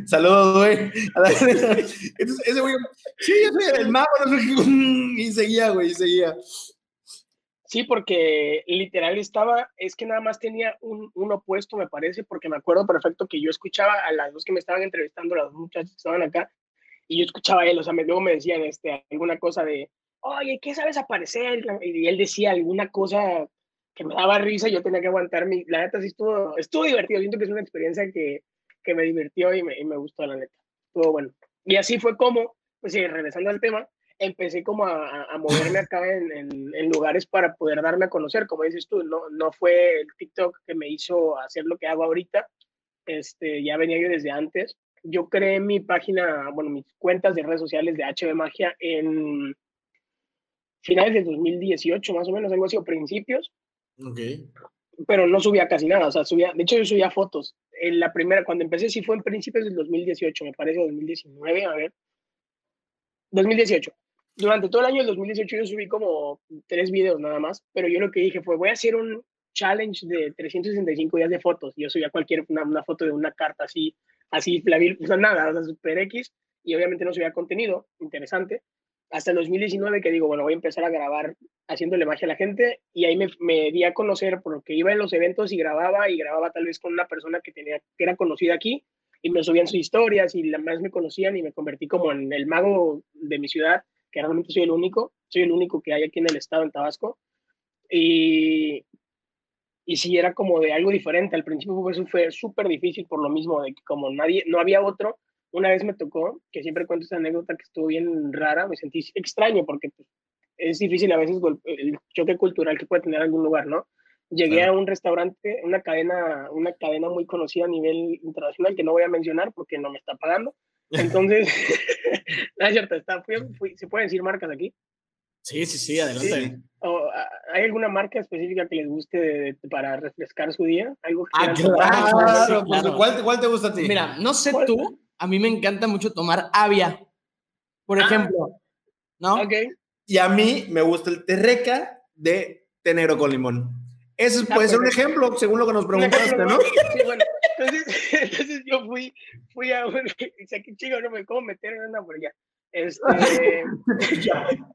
[SPEAKER 2] saludos, güey. Entonces, ese güey, sí, yo soy el mago, y seguía, güey, y seguía.
[SPEAKER 4] Sí, porque literal estaba, es que nada más tenía un, un opuesto, me parece, porque me acuerdo perfecto que yo escuchaba a las dos que me estaban entrevistando, las dos muchachas que estaban acá, y yo escuchaba a él, o sea, me, luego me decían este, alguna cosa de, oye, ¿qué sabes aparecer? Y él decía alguna cosa que me daba risa, yo tenía que aguantar mi, la neta sí estuvo, estuvo divertido, siento que es una experiencia que, que me divirtió y me, y me gustó, la neta, estuvo bueno. Y así fue como, pues sí, regresando al tema, empecé como a, a- a moverme acá en, en- en lugares para poder darme a conocer, como dices tú, no, no fue el TikTok que me hizo hacer lo que hago ahorita, este, ya venía yo desde antes. Yo creé mi página, bueno, mis cuentas de redes sociales de HB Magia en finales de 2018, más o menos, algo así, o principios,
[SPEAKER 2] Ok.
[SPEAKER 4] pero no subía casi nada, o sea, subía, de hecho yo subía fotos. En la primera, cuando empecé, sí fue en principios del 2018, me parece, 2019, a ver. 2018. Durante todo el año del 2018 yo subí como tres videos nada más, pero yo lo que dije fue, voy a hacer un challenge de 365 días de fotos. Yo subía cualquier, una, una foto de una carta así, así, la vil- o sea, nada, o sea, super X, y obviamente no subía contenido interesante. Hasta el 2019 que digo, bueno, voy a empezar a grabar haciéndole magia a la gente, y ahí me, me di a conocer porque iba en los eventos y grababa, y grababa tal vez con una persona que, tenía, que era conocida aquí, y me subían sus historias, y la más me conocían, y me convertí como en el mago de mi ciudad, que realmente soy el único, soy el único que hay aquí en el estado, en Tabasco. Y, y sí, era como de algo diferente. Al principio fue, fue súper difícil por lo mismo, de que como nadie, no había otro, una vez me tocó, que siempre cuento esta anécdota que estuvo bien rara, me sentí extraño porque pues, es difícil a veces el choque cultural que puede tener algún lugar, ¿no? Llegué
[SPEAKER 2] Claro.
[SPEAKER 4] a un restaurante, una cadena, una cadena muy conocida a nivel internacional que no voy a mencionar porque no me está pagando. Entonces, no es cierto, está, fui- fui- ¿se pueden decir marcas aquí?
[SPEAKER 3] Sí, sí, sí, adelante.
[SPEAKER 4] ¿O, ah, ¿Hay alguna marca específica que les guste de- de- para refrescar su día? ¿Algo que
[SPEAKER 3] Ah, claro. sí,
[SPEAKER 2] Claro,
[SPEAKER 3] claro.
[SPEAKER 2] ¿cuál, cuál te gusta a ti?
[SPEAKER 3] Mira, no sé tú, a mí me encanta mucho tomar avia, por
[SPEAKER 4] Ah.
[SPEAKER 3] ejemplo. ¿No?
[SPEAKER 4] Ok,
[SPEAKER 2] Y a mí me gusta el terreca de tenero con limón. Ese
[SPEAKER 4] Ah,
[SPEAKER 2] puede ser un ejemplo, según lo que nos
[SPEAKER 4] un
[SPEAKER 2] preguntaste, ¿no?
[SPEAKER 4] Sí, bueno, Entonces, entonces yo fui, fui a un, dice, qué chico, no me cómo meter en una hamburguesa. Este,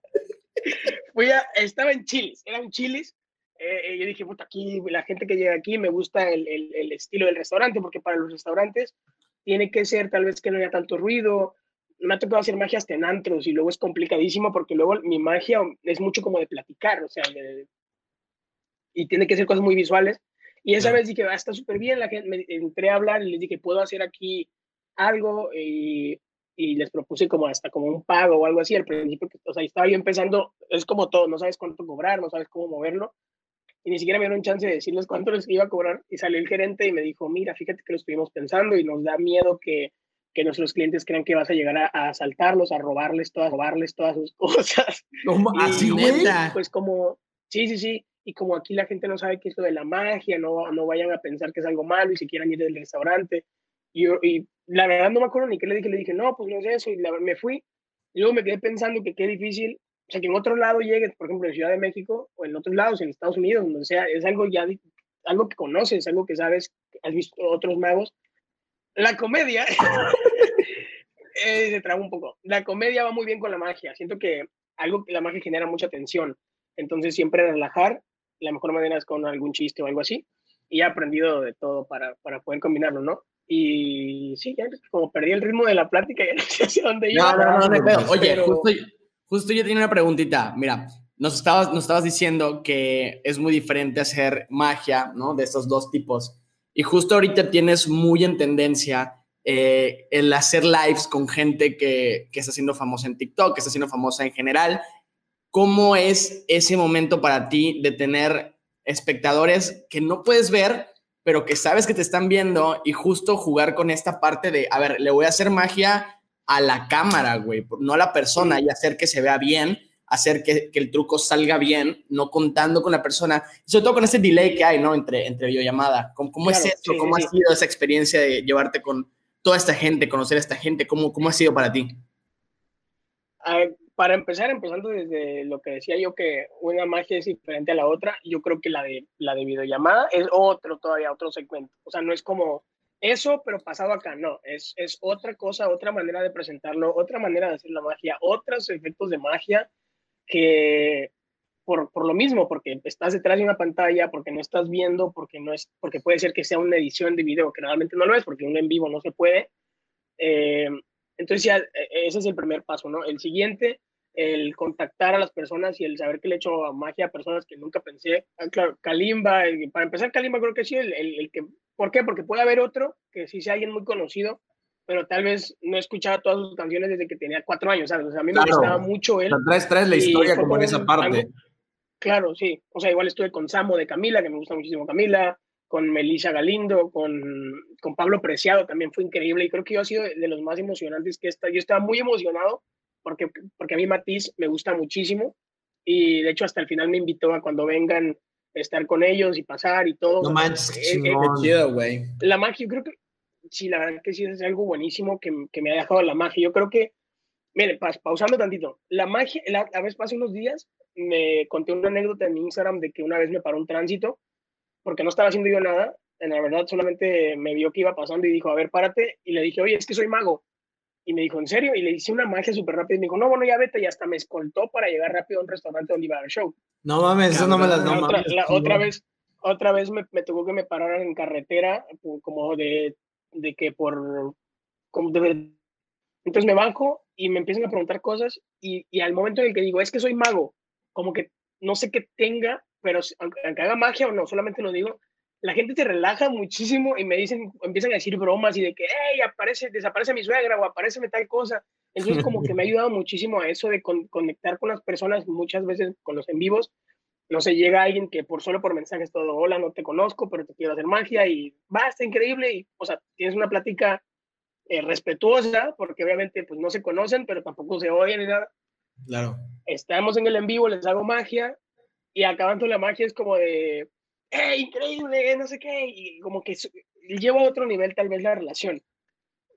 [SPEAKER 4] fui a, estaba en Chilis, era un Chilis. Eh, yo dije, puta, aquí, la gente que llega aquí me gusta el, el, el, estilo del restaurante, porque para los restaurantes tiene que ser tal vez que no haya tanto ruido. Me ha tocado hacer magia hasta en antros y luego es complicadísimo porque luego mi magia es mucho como de platicar, o sea, de, y tiene que ser cosas muy visuales. Y esa vez dije, ah, está súper bien, la gente, me entré a hablar y les dije, ¿puedo hacer aquí algo? Y, y, les propuse como hasta como un pago o algo así al principio, o sea, estaba yo empezando, es como todo, no sabes cuánto cobrar, no sabes cómo moverlo, y ni siquiera me dieron chance de decirles cuánto les iba a cobrar, y salió el gerente y me dijo, mira, fíjate que lo estuvimos pensando y nos da miedo que, que nuestros clientes crean que vas a llegar a, a asaltarlos, a robarles todas, robarles todas sus cosas.
[SPEAKER 2] ¿Cómo? ¿Así, güey?
[SPEAKER 4] Pues como, sí, sí, sí, y como aquí la gente no sabe qué es lo de la magia, no, no vayan a pensar que es algo malo y si quieran ir del restaurante. Y, y la verdad no me acuerdo ni qué le dije, le dije, no, pues no es eso, y la, me fui. Y luego me quedé pensando que qué difícil, o sea, que en otro lado llegues, por ejemplo, en Ciudad de México o en otros lados, en Estados Unidos, donde sea, es algo ya, algo que conoces, algo que sabes, has visto otros magos. La comedia, eh, se traba un poco, la comedia va muy bien con la magia, siento que algo que la magia genera mucha tensión, entonces siempre relajar la mejor manera es con algún chiste o algo así. Y he aprendido de todo para, para poder combinarlo, ¿no? Y sí, ya como perdí el ritmo de la plática, ya no sé hacia dónde iba.
[SPEAKER 3] No, no, no, no, no Oye, pero... justo, justo yo tenía una preguntita. Mira, nos estabas, nos estabas diciendo que es muy diferente hacer magia, ¿no? De estos dos tipos. Y justo ahorita tienes muy en tendencia eh, el hacer lives con gente que, que está siendo famosa en TikTok, que está siendo famosa en general ¿Cómo es ese momento para ti de tener espectadores que no puedes ver, pero que sabes que te están viendo y justo jugar con esta parte de, a ver, le voy a hacer magia a la cámara, güey, no a la persona y hacer que se vea bien, hacer que, que, el truco salga bien, no contando con la persona, sobre todo con ese delay que hay, ¿no? Entre, entre videollamada. ¿Cómo, cómo claro, es esto? Sí, ¿Cómo sí. ha sido esa experiencia de llevarte con toda esta gente, conocer a esta gente? ¿Cómo, cómo ha sido para ti?
[SPEAKER 4] Uh, para empezar, empezando desde lo que decía yo, que una magia es diferente a la otra, yo creo que la de, la de videollamada es otro todavía, otro segmento. O sea, no es como eso, pero pasado acá, no, es, es otra cosa, otra manera de presentarlo, otra manera de hacer la magia, otros efectos de magia que por, por lo mismo, porque estás detrás de una pantalla, porque no estás viendo, porque, no es, porque puede ser que sea una edición de video, que realmente no lo es, porque un en vivo no se puede. Eh, entonces ya, ese es el primer paso, ¿no? El siguiente el contactar a las personas y el saber que le he hecho magia a personas que nunca pensé. Ah, claro, Kalimba, el, para empezar, Kalimba creo que sí, el, el, el, que, ¿por qué? Porque puede haber otro que sí sea alguien muy conocido, pero tal vez no he escuchado todas sus canciones desde que tenía cuatro años, ¿sabes? O sea, a mí me gustaba mucho él.
[SPEAKER 2] Traes, traes la historia como en esa parte.
[SPEAKER 4] Algo, claro, sí. O sea, igual estuve con Samo de Camila, que me gusta muchísimo Camila, con Melissa Galindo, con, con Pablo Preciado, también fue increíble y creo que yo he sido de los más emocionantes que está. Yo estaba muy emocionado porque, porque a mí Matiz me gusta muchísimo y de hecho hasta el final me invitó a cuando vengan estar con ellos y pasar y todo.
[SPEAKER 2] No manches, qué eh, eh, chido, güey.
[SPEAKER 4] La magia, yo creo que sí, la verdad que sí es algo buenísimo que, que me ha dejado la magia. Yo creo que, mire, pa, pausando tantito, la magia, la, la vez pasé unos días, me conté una anécdota en mi Instagram de que una vez me paró un tránsito porque no estaba haciendo yo nada. En la verdad, solamente me vio que iba pasando y dijo, a ver, párate. Y le dije, oye, es que soy mago. Y me dijo, ¿en serio? Y le hice una magia súper rápida. Y me dijo, no, bueno, ya vete. Y hasta me escoltó para llegar rápido a un restaurante donde iba a show.
[SPEAKER 2] No mames, eso no me las
[SPEAKER 4] la
[SPEAKER 2] no
[SPEAKER 4] otra,
[SPEAKER 2] mames.
[SPEAKER 4] la, otra vez, otra vez me, me tuvo que me pararan en carretera, como de, de que por. Como de, entonces me banco y me empiezan a preguntar cosas. Y, y al momento en el que digo, es que soy mago, como que no sé qué tenga, pero aunque, aunque haga magia o no, solamente lo digo, la gente se relaja muchísimo y me dicen, empiezan a decir bromas y de que, hey, aparece, desaparece mi suegra o aparece tal cosa. Entonces, como que me ha ayudado muchísimo a eso de con, conectar con las personas, muchas veces con los en vivos. No sé, llega alguien que por solo por mensajes todo, hola, no te conozco, pero te quiero hacer magia y va, está increíble. Y, o sea, tienes una plática eh, respetuosa, porque obviamente pues no se conocen, pero tampoco se oyen ni nada.
[SPEAKER 2] Claro.
[SPEAKER 4] Estamos en el en vivo, les hago magia y acabando la magia es como de, ¡eh, increíble! No sé qué. Y como que lleva a otro nivel tal vez la relación.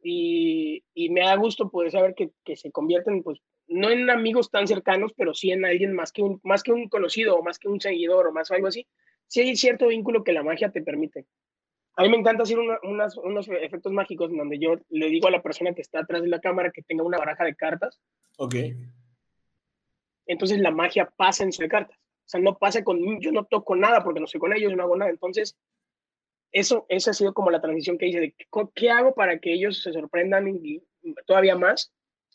[SPEAKER 4] Y, y me da gusto poder saber que, que, se convierten, pues, no en amigos tan cercanos, pero sí en alguien más que un, más que un conocido o más que un seguidor o más o algo así. Sí hay cierto vínculo que la magia te permite. A mí me encanta hacer una- unas- unos efectos mágicos en donde yo le digo a la persona que está atrás de la cámara que tenga una baraja de cartas,
[SPEAKER 2] Ok.
[SPEAKER 4] entonces la magia pasa en su de cartas. O sea, no pasa con yo no toco nada porque no estoy con ellos, no hago nada. Entonces, eso, esa ha sido como la transición que hice de qué, qué hago para que ellos se sorprendan y, y todavía más.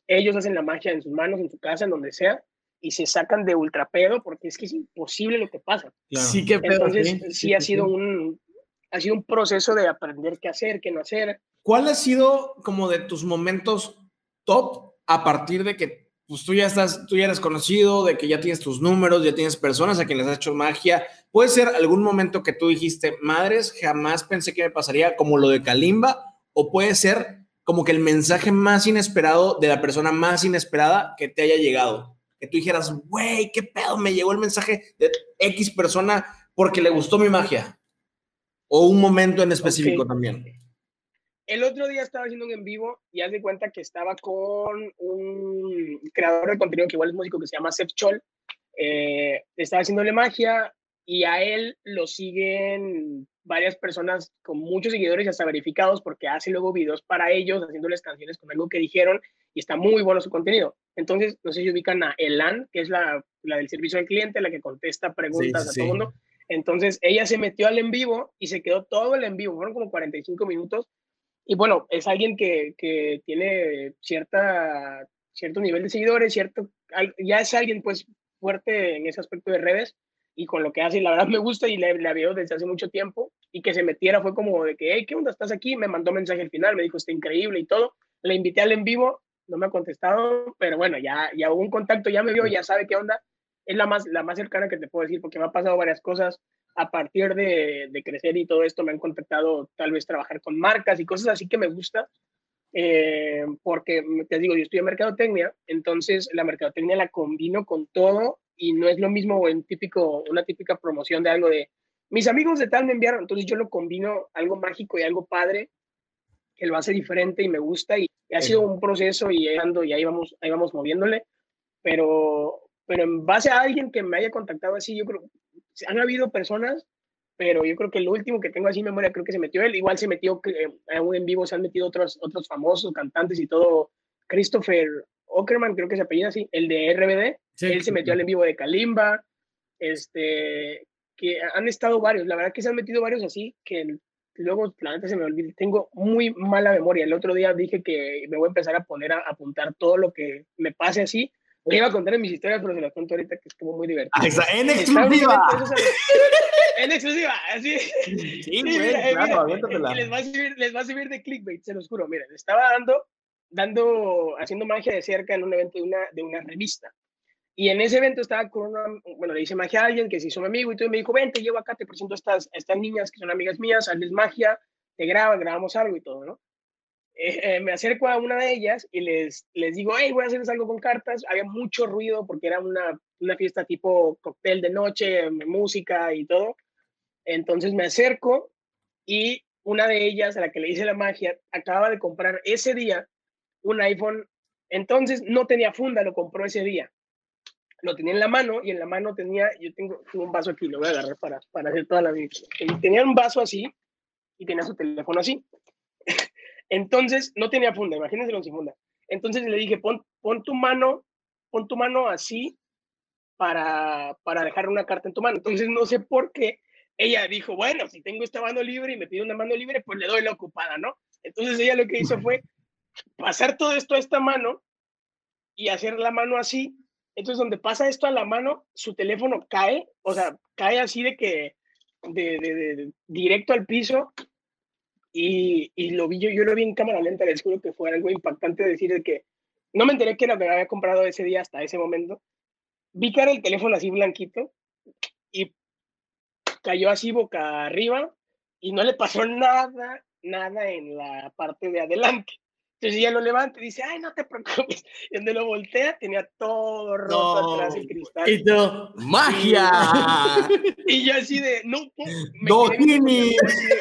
[SPEAKER 4] Ellos hacen la magia en sus manos, en su casa, en donde sea, y se sacan de ultrapedo porque es que es imposible lo que pasa.
[SPEAKER 2] Claro.
[SPEAKER 3] Sí, qué pedo.
[SPEAKER 4] Entonces,
[SPEAKER 3] sí,
[SPEAKER 4] sí,
[SPEAKER 3] sí,
[SPEAKER 4] ha sido
[SPEAKER 3] sí.
[SPEAKER 4] un ha sido un proceso de aprender qué hacer, qué no hacer.
[SPEAKER 2] ¿Cuál ha sido como de tus momentos top a partir de que pues, tú ya estás, tú ya eres conocido, de que ya tienes tus números, ya tienes personas a quienes has hecho magia? ¿Puede ser algún momento que tú dijiste, madres, jamás pensé que me pasaría como lo de Kalimba? ¿O puede ser como que el mensaje más inesperado de la persona más inesperada que te haya llegado? Que tú dijeras, güey, qué pedo, me llegó el mensaje de X persona porque le gustó mi magia. O un momento en específico también.
[SPEAKER 4] El otro día estaba haciendo un en vivo y haz de cuenta que estaba con un creador de contenido que igual es músico que se llama Seth Chol. Eh, estaba haciéndole magia y a él lo siguen varias personas con muchos seguidores y hasta verificados porque hace luego videos para ellos haciéndoles canciones con algo que dijeron y está muy bueno su contenido. Entonces, no sé si ubican a Elan, que es la, la del servicio al cliente, la que contesta preguntas
[SPEAKER 2] Sí,
[SPEAKER 4] a
[SPEAKER 2] sí.
[SPEAKER 4] todo el mundo. Entonces, ella se metió al en vivo y se quedó todo el en vivo, fueron como 45 minutos. Y bueno, es alguien que, que tiene cierta, cierto nivel de seguidores, cierto, ya es alguien pues fuerte en ese aspecto de redes y con lo que hace, la verdad me gusta y la, la veo desde hace mucho tiempo y que se metiera fue como de que, hey, ¿qué onda? ¿Estás aquí? Me mandó mensaje al final, me dijo, está increíble y todo. La invité al en vivo, no me ha contestado, pero bueno, ya, ya hubo un contacto, ya me vio, ya sabe qué onda. Es la más, la más cercana que te puedo decir porque me ha pasado varias cosas a partir de, de crecer y todo esto me han contactado tal vez trabajar con marcas y cosas así que me gusta. eh, porque te digo, yo estoy en mercadotecnia, entonces la mercadotecnia la combino con todo y no es lo mismo en típico, una típica promoción de algo de mis amigos de tal me enviaron, entonces yo lo combino algo mágico y algo padre que lo hace diferente y me gusta y, ha sido un proceso y, ando y ahí vamos, ahí vamos moviéndole, pero, pero en base a alguien que me haya contactado así, yo creo, han habido personas, pero yo creo que el último que tengo así en memoria, creo que se metió él, igual se metió, eh, aún en vivo se han metido otros, otros famosos cantantes y todo, Christopher Ockerman, creo que se apellida así, el de RBD,
[SPEAKER 3] Sí,
[SPEAKER 4] él se metió al en vivo de Kalimba, este, que han estado varios, la verdad que se han metido varios así, que luego la neta se me olvida, tengo muy mala memoria, el otro día dije que me voy a empezar a poner a apuntar todo lo que me pase así, le iba a contar en mis historias, pero se las cuento ahorita que estuvo muy divertido.
[SPEAKER 2] Ah, en
[SPEAKER 4] un
[SPEAKER 2] exclusiva.
[SPEAKER 4] En exclusiva, así.
[SPEAKER 2] Sí,
[SPEAKER 4] Sí,
[SPEAKER 2] güey,
[SPEAKER 4] mira,
[SPEAKER 2] claro,
[SPEAKER 4] mira, les va a servir, les va a servir de clickbait, se los juro. Miren, estaba dando, dando, haciendo magia de cerca en un evento de una, de una revista. Y en ese evento estaba con una, bueno, le hice magia a alguien que se hizo mi amigo y todo, y me dijo, ven, te llevo acá, te presento a estas, a estas niñas que son amigas mías, hazles magia, te graban, grabamos algo y todo, ¿no? Eh, eh, me acerco a una de ellas y les, les digo, hey, voy a hacerles algo con cartas. Había mucho ruido porque era una, una fiesta tipo cóctel de noche, música y todo. Entonces me acerco y una de ellas, a la que le hice la magia, acababa de comprar ese día un iPhone. Entonces no tenía funda, lo compró ese día. Lo tenía en la mano y en la mano tenía, yo tengo, tengo un vaso aquí, lo voy a agarrar para, para hacer toda la vida. Tenía un vaso así y tenía su teléfono así. Entonces no tenía funda, imagínenselo sin funda. Entonces le dije, pon, tu mano, pon tu mano así para, dejar una carta en tu mano. Entonces no sé por qué ella dijo, bueno, si tengo esta mano libre y me pide una mano libre, pues le doy la ocupada, ¿no? Entonces ella lo que hizo fue pasar todo esto a esta mano y hacer la mano así. Entonces donde pasa esto a la mano, su teléfono cae, o sea, cae así de que, directo al piso y, y, lo vi yo, yo lo vi en cámara lenta, les juro que fue algo impactante decir de que no me enteré que era lo que había comprado ese día hasta ese momento. Vi que era el teléfono así blanquito y cayó así boca arriba y no le pasó nada, nada en la parte de adelante. Entonces ella lo levanta y dice, ay, no te preocupes. Y donde lo voltea tenía todo roto
[SPEAKER 2] No.
[SPEAKER 4] atrás el cristal.
[SPEAKER 3] Y
[SPEAKER 2] ¡Magia!
[SPEAKER 4] Y yo así de, no, me
[SPEAKER 2] ¡No,
[SPEAKER 4] quedé viendo
[SPEAKER 2] Tini!
[SPEAKER 4] así de-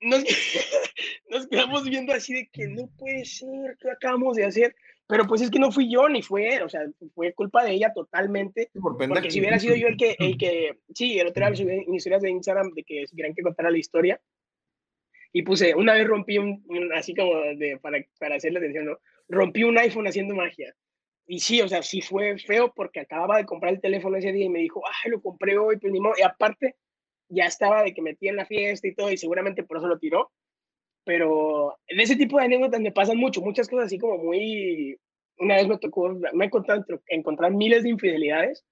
[SPEAKER 4] Nos, nos quedamos viendo así de que no puede ser, ¿qué acabamos de hacer? Pero pues es que no fui yo ni fue él, o sea, fue culpa de ella totalmente.
[SPEAKER 2] Por.
[SPEAKER 4] Porque si hubiera sido yo el que, el que, sí, el otro día subí en historias de Instagram de que querían que contara la historia, Y puse, una vez rompí un, un- así como de, para, para hacerle atención, ¿no? Rompí un iPhone haciendo magia. Y sí, o sea, sí fue feo porque acababa de comprar el teléfono ese día y me dijo, ay, lo compré hoy, pues ni modo. Y aparte, ya estaba de que metí en la fiesta y todo, y seguramente por eso lo tiró. Pero en ese tipo de anécdotas me pasan mucho, muchas cosas así como muy... Una vez me tocó, me he encontrado encontrar miles de infidelidades.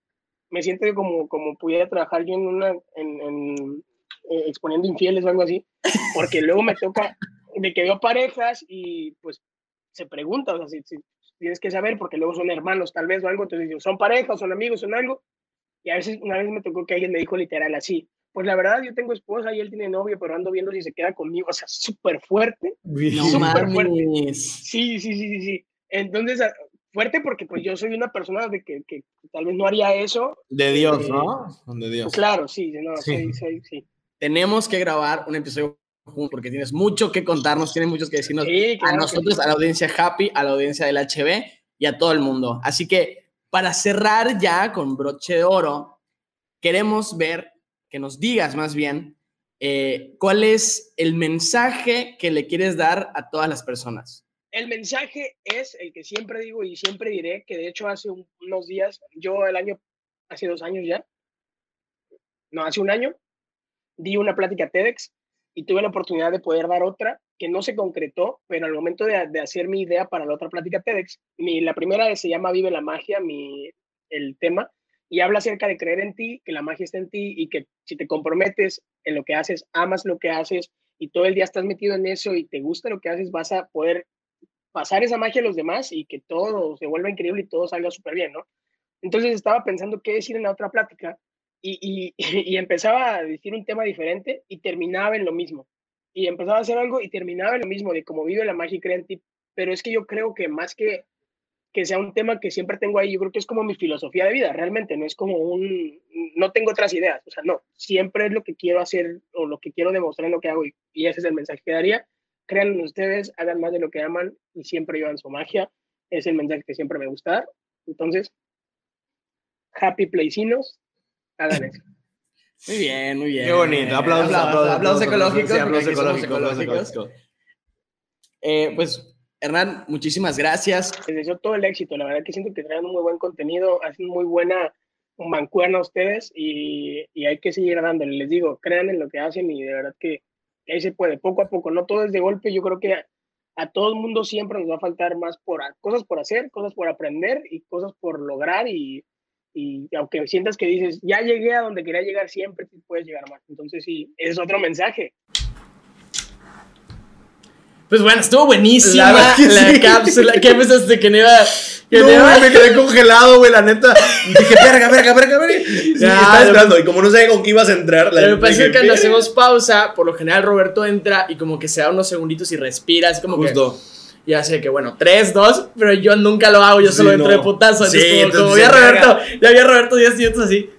[SPEAKER 4] Me siento como, como pudiera trabajar yo en una, en, en, eh, exponiendo infieles o algo así, porque luego me toca, de que veo parejas y pues se pregunta, o sea, si, si tienes que saber, porque luego son hermanos tal vez o algo, entonces son parejas, son amigos, son algo. Y a veces, una vez me tocó que alguien me dijo literal así, pues la verdad yo tengo esposa y él tiene novio, pero ando viendo si se queda conmigo, o sea, súper fuerte.
[SPEAKER 3] No
[SPEAKER 4] Súper fuerte. Sí, sí, sí, sí, sí. Entonces, ah, fuerte porque pues yo soy una persona de que, que tal vez no haría eso.
[SPEAKER 2] De Dios, ¿no? De Dios.
[SPEAKER 4] Claro, sí, no,
[SPEAKER 2] Sí.
[SPEAKER 4] soy, sí.
[SPEAKER 3] Tenemos que grabar un episodio juntos porque tienes mucho que contarnos, tienes mucho que decirnos
[SPEAKER 4] Sí,
[SPEAKER 3] a
[SPEAKER 4] claro que
[SPEAKER 3] nosotros,
[SPEAKER 4] sí.
[SPEAKER 3] a la audiencia Happy, a la audiencia del HB y a todo el mundo. Así que para cerrar ya con broche de oro, queremos ver que nos digas más bien eh, cuál es el mensaje que le quieres dar a todas las personas.
[SPEAKER 4] El mensaje es el que siempre digo y siempre diré, que de hecho hace un- unos días, yo el año, hace dos años ya, no, hace un año, di una plática TEDx y tuve la oportunidad de poder dar otra que no se concretó, pero al momento de, de hacer mi idea para la otra plática TEDx, mi, la primera se llama Vive la magia, mi, el tema, y habla acerca de creer en ti, que la magia está en ti y que si te comprometes en lo que haces, amas lo que haces y todo el día estás metido en eso y te gusta lo que haces, vas a poder pasar esa magia a los demás y que todo se vuelva increíble y todo salga súper bien, ¿no? Entonces estaba pensando qué decir en la otra plática y, y, empezaba a decir un tema diferente y terminaba en lo mismo. Y empezaba a hacer algo y terminaba en lo mismo, de cómo vive la magia y en ti. Pero es que yo creo que más que que sea un tema que siempre tengo ahí, yo creo que es como mi filosofía de vida, realmente, no es como un, no tengo otras ideas, o sea, no, siempre es lo que quiero hacer o lo que quiero demostrar en lo que hago y, y ese es el mensaje que daría. Crean en ustedes, hagan más de lo que aman y siempre llevan su magia, es el mensaje que siempre me gusta dar. Entonces, happy playcinos, hagan eso.
[SPEAKER 3] Muy bien, muy bien.
[SPEAKER 2] Qué bonito. Aplausos, aplausos,
[SPEAKER 3] aplausos
[SPEAKER 2] aplausos,
[SPEAKER 3] ecológicos.
[SPEAKER 2] sí, ecológicos, aplausos
[SPEAKER 3] ecológicos. Eh, pues, Hernán, muchísimas gracias.
[SPEAKER 4] Les deseo todo el éxito, la verdad que siento que traen un muy buen contenido, hacen muy buena mancuerna ustedes y, hay que seguir dándole. Les digo, crean en lo que hacen y de verdad que, ahí se puede, poco a poco, no todo es de golpe, yo creo que a, a todo el mundo siempre nos va a faltar más a- cosas por hacer, cosas por aprender y cosas por lograr y, aunque sientas que dices, ya llegué a donde quería llegar, siempre puedes llegar más. Entonces sí, ese es otro mensaje.
[SPEAKER 3] Pues bueno, estuvo buenísima
[SPEAKER 2] La sí.
[SPEAKER 3] cápsula. ¿Qué pensaste que no iba? Que
[SPEAKER 2] No,
[SPEAKER 3] no iba-
[SPEAKER 2] güey, me quedé congelado, güey, la neta. Dije, verga, verga, verga, verga. Sí,
[SPEAKER 3] Ya,
[SPEAKER 2] estaba esperando. Y como no sabía con qué ibas a entrar, la
[SPEAKER 3] pasa es
[SPEAKER 2] dije,
[SPEAKER 3] que cuando hacemos pausa, por lo general Roberto entra y como que se da unos segunditos y respira, así como
[SPEAKER 2] Justo.
[SPEAKER 3] que ya sé que bueno, tres, dos, pero yo nunca lo hago, yo solo
[SPEAKER 2] Sí,
[SPEAKER 3] entro
[SPEAKER 2] no.
[SPEAKER 3] de putazo.
[SPEAKER 2] Sí,
[SPEAKER 3] Entonces, como,
[SPEAKER 2] entonces
[SPEAKER 3] como vi a Roberto, ya vi a Roberto 10 minutos así.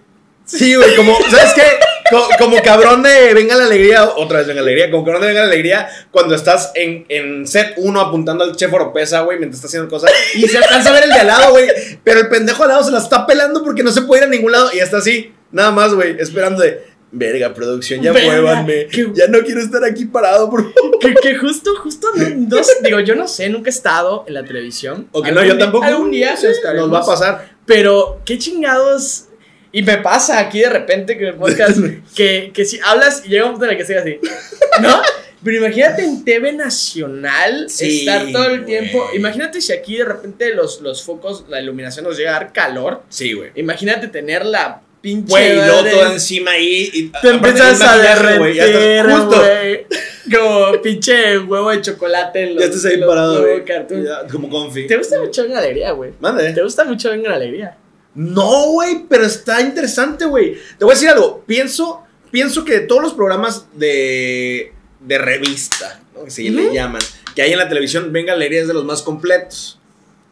[SPEAKER 2] Sí, güey, como, ¿sabes qué? Co- Como, cabrón de Venga la Alegría, otra vez Venga la Alegría, como cabrón de Venga la Alegría, cuando estás en, en set 1 apuntando al chef Oropesa, güey, mientras está haciendo cosas, y se alcanza a ver el de al lado, güey, pero el pendejo al lado se la está pelando porque no se puede ir a ningún lado, y está así, nada más, güey, esperando de, verga, producción, ya
[SPEAKER 3] Verga,
[SPEAKER 2] muévanme, ya no quiero estar aquí parado, por favor.
[SPEAKER 3] Que, que justo, justo, no, digo, yo no sé, nunca he estado en la televisión.
[SPEAKER 2] Ok,
[SPEAKER 3] Algún
[SPEAKER 2] no, yo tampoco.
[SPEAKER 3] Algún día
[SPEAKER 2] Sí, nos va a pasar.
[SPEAKER 3] Pero, qué chingados. Y me pasa aquí de repente que en el podcast que, que si hablas y llega un punto en el que estoy así, ¿no? Pero imagínate en TV Nacional
[SPEAKER 2] Sí,
[SPEAKER 3] estar todo el tiempo. Imagínate si aquí de repente los, los focos, la iluminación nos llega a dar calor.
[SPEAKER 2] Sí, güey.
[SPEAKER 3] Imagínate tener la pinche.
[SPEAKER 2] Güey, todo encima ahí. Y,
[SPEAKER 3] Te empiezas a derretir, güey. Como pinche huevo de chocolate en los,
[SPEAKER 2] Ya estás ahí
[SPEAKER 3] los
[SPEAKER 2] parado, güey. Como confi.
[SPEAKER 3] ¿Te gusta mucho la Alegría, güey?
[SPEAKER 2] Mande.
[SPEAKER 3] ¿Te gusta mucho la Alegría?
[SPEAKER 2] No, güey, pero está interesante, güey. Te voy a decir algo. Pienso, pienso que de todos los programas de, de revista, ¿no? que se le llaman, que hay en la televisión, Venga la Alegría es de los más completos.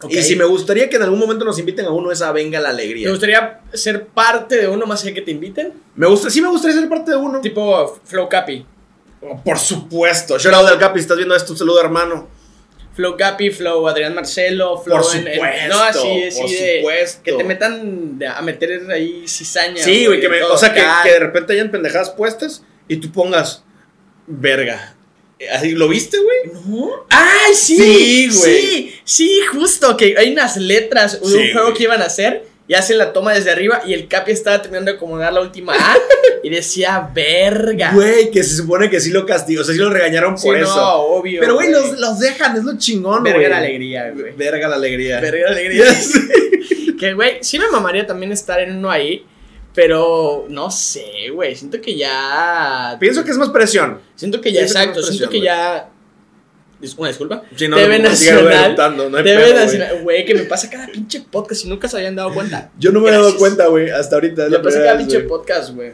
[SPEAKER 2] Y si me gustaría que en algún momento nos inviten a uno es a Venga la
[SPEAKER 3] ¿Te
[SPEAKER 2] Alegría.
[SPEAKER 3] gustaría ser parte de uno más allá que te inviten?
[SPEAKER 2] Me gusta, sí me gustaría ser parte de uno.
[SPEAKER 3] Tipo Flow Capi.
[SPEAKER 2] Oh, por supuesto. Shout out del Capi, estás viendo esto, un saludo hermano.
[SPEAKER 3] Flow Capi, Flow Adrián Marcelo, Flow
[SPEAKER 2] Por
[SPEAKER 3] en- en-
[SPEAKER 2] supuesto,
[SPEAKER 3] no, así, así
[SPEAKER 2] por
[SPEAKER 3] de.
[SPEAKER 2] supuesto.
[SPEAKER 3] Que te metan a meter ahí cizaña.
[SPEAKER 2] Sí, güey, que me- o sea, que, de repente hayan pendejadas puestas y tú pongas, verga, Así, ¿Lo viste, güey?
[SPEAKER 3] ¿No? ¡Ay, sí!
[SPEAKER 2] Sí,
[SPEAKER 3] Sí,
[SPEAKER 2] güey.
[SPEAKER 3] sí, justo, que hay unas letras de
[SPEAKER 2] Sí,
[SPEAKER 3] un juego que iban a hacer y hacen la toma desde arriba y el Capi estaba terminando de acomodar la última A y decía, verga.
[SPEAKER 2] Güey, que se supone que sí lo castigó, o sea, sí lo regañaron
[SPEAKER 3] Sí,
[SPEAKER 2] por
[SPEAKER 3] no,
[SPEAKER 2] eso.
[SPEAKER 3] obvio.
[SPEAKER 2] Pero, güey, los, los dejan, es lo chingón, güey.
[SPEAKER 3] Verga la alegría, güey.
[SPEAKER 2] Verga la alegría.
[SPEAKER 3] Verga la alegría. que, güey, sí me mamaría también estar en uno ahí, pero no sé, güey, siento que ya...
[SPEAKER 2] Pienso que es más presión.
[SPEAKER 3] Siento que ya,
[SPEAKER 2] pienso
[SPEAKER 3] exacto,
[SPEAKER 2] no
[SPEAKER 3] siento que ya... Una disculpa.
[SPEAKER 2] Sí, no,
[SPEAKER 3] TV
[SPEAKER 2] no,
[SPEAKER 3] Nacional.
[SPEAKER 2] no hay
[SPEAKER 3] TV
[SPEAKER 2] pedo.
[SPEAKER 3] Nacional. Güey, que me pasa cada pinche podcast y nunca se habían dado cuenta.
[SPEAKER 2] Yo no me he dado cuenta, güey, hasta ahorita. es
[SPEAKER 3] Me
[SPEAKER 2] la
[SPEAKER 3] pasa cada pinche podcast, güey.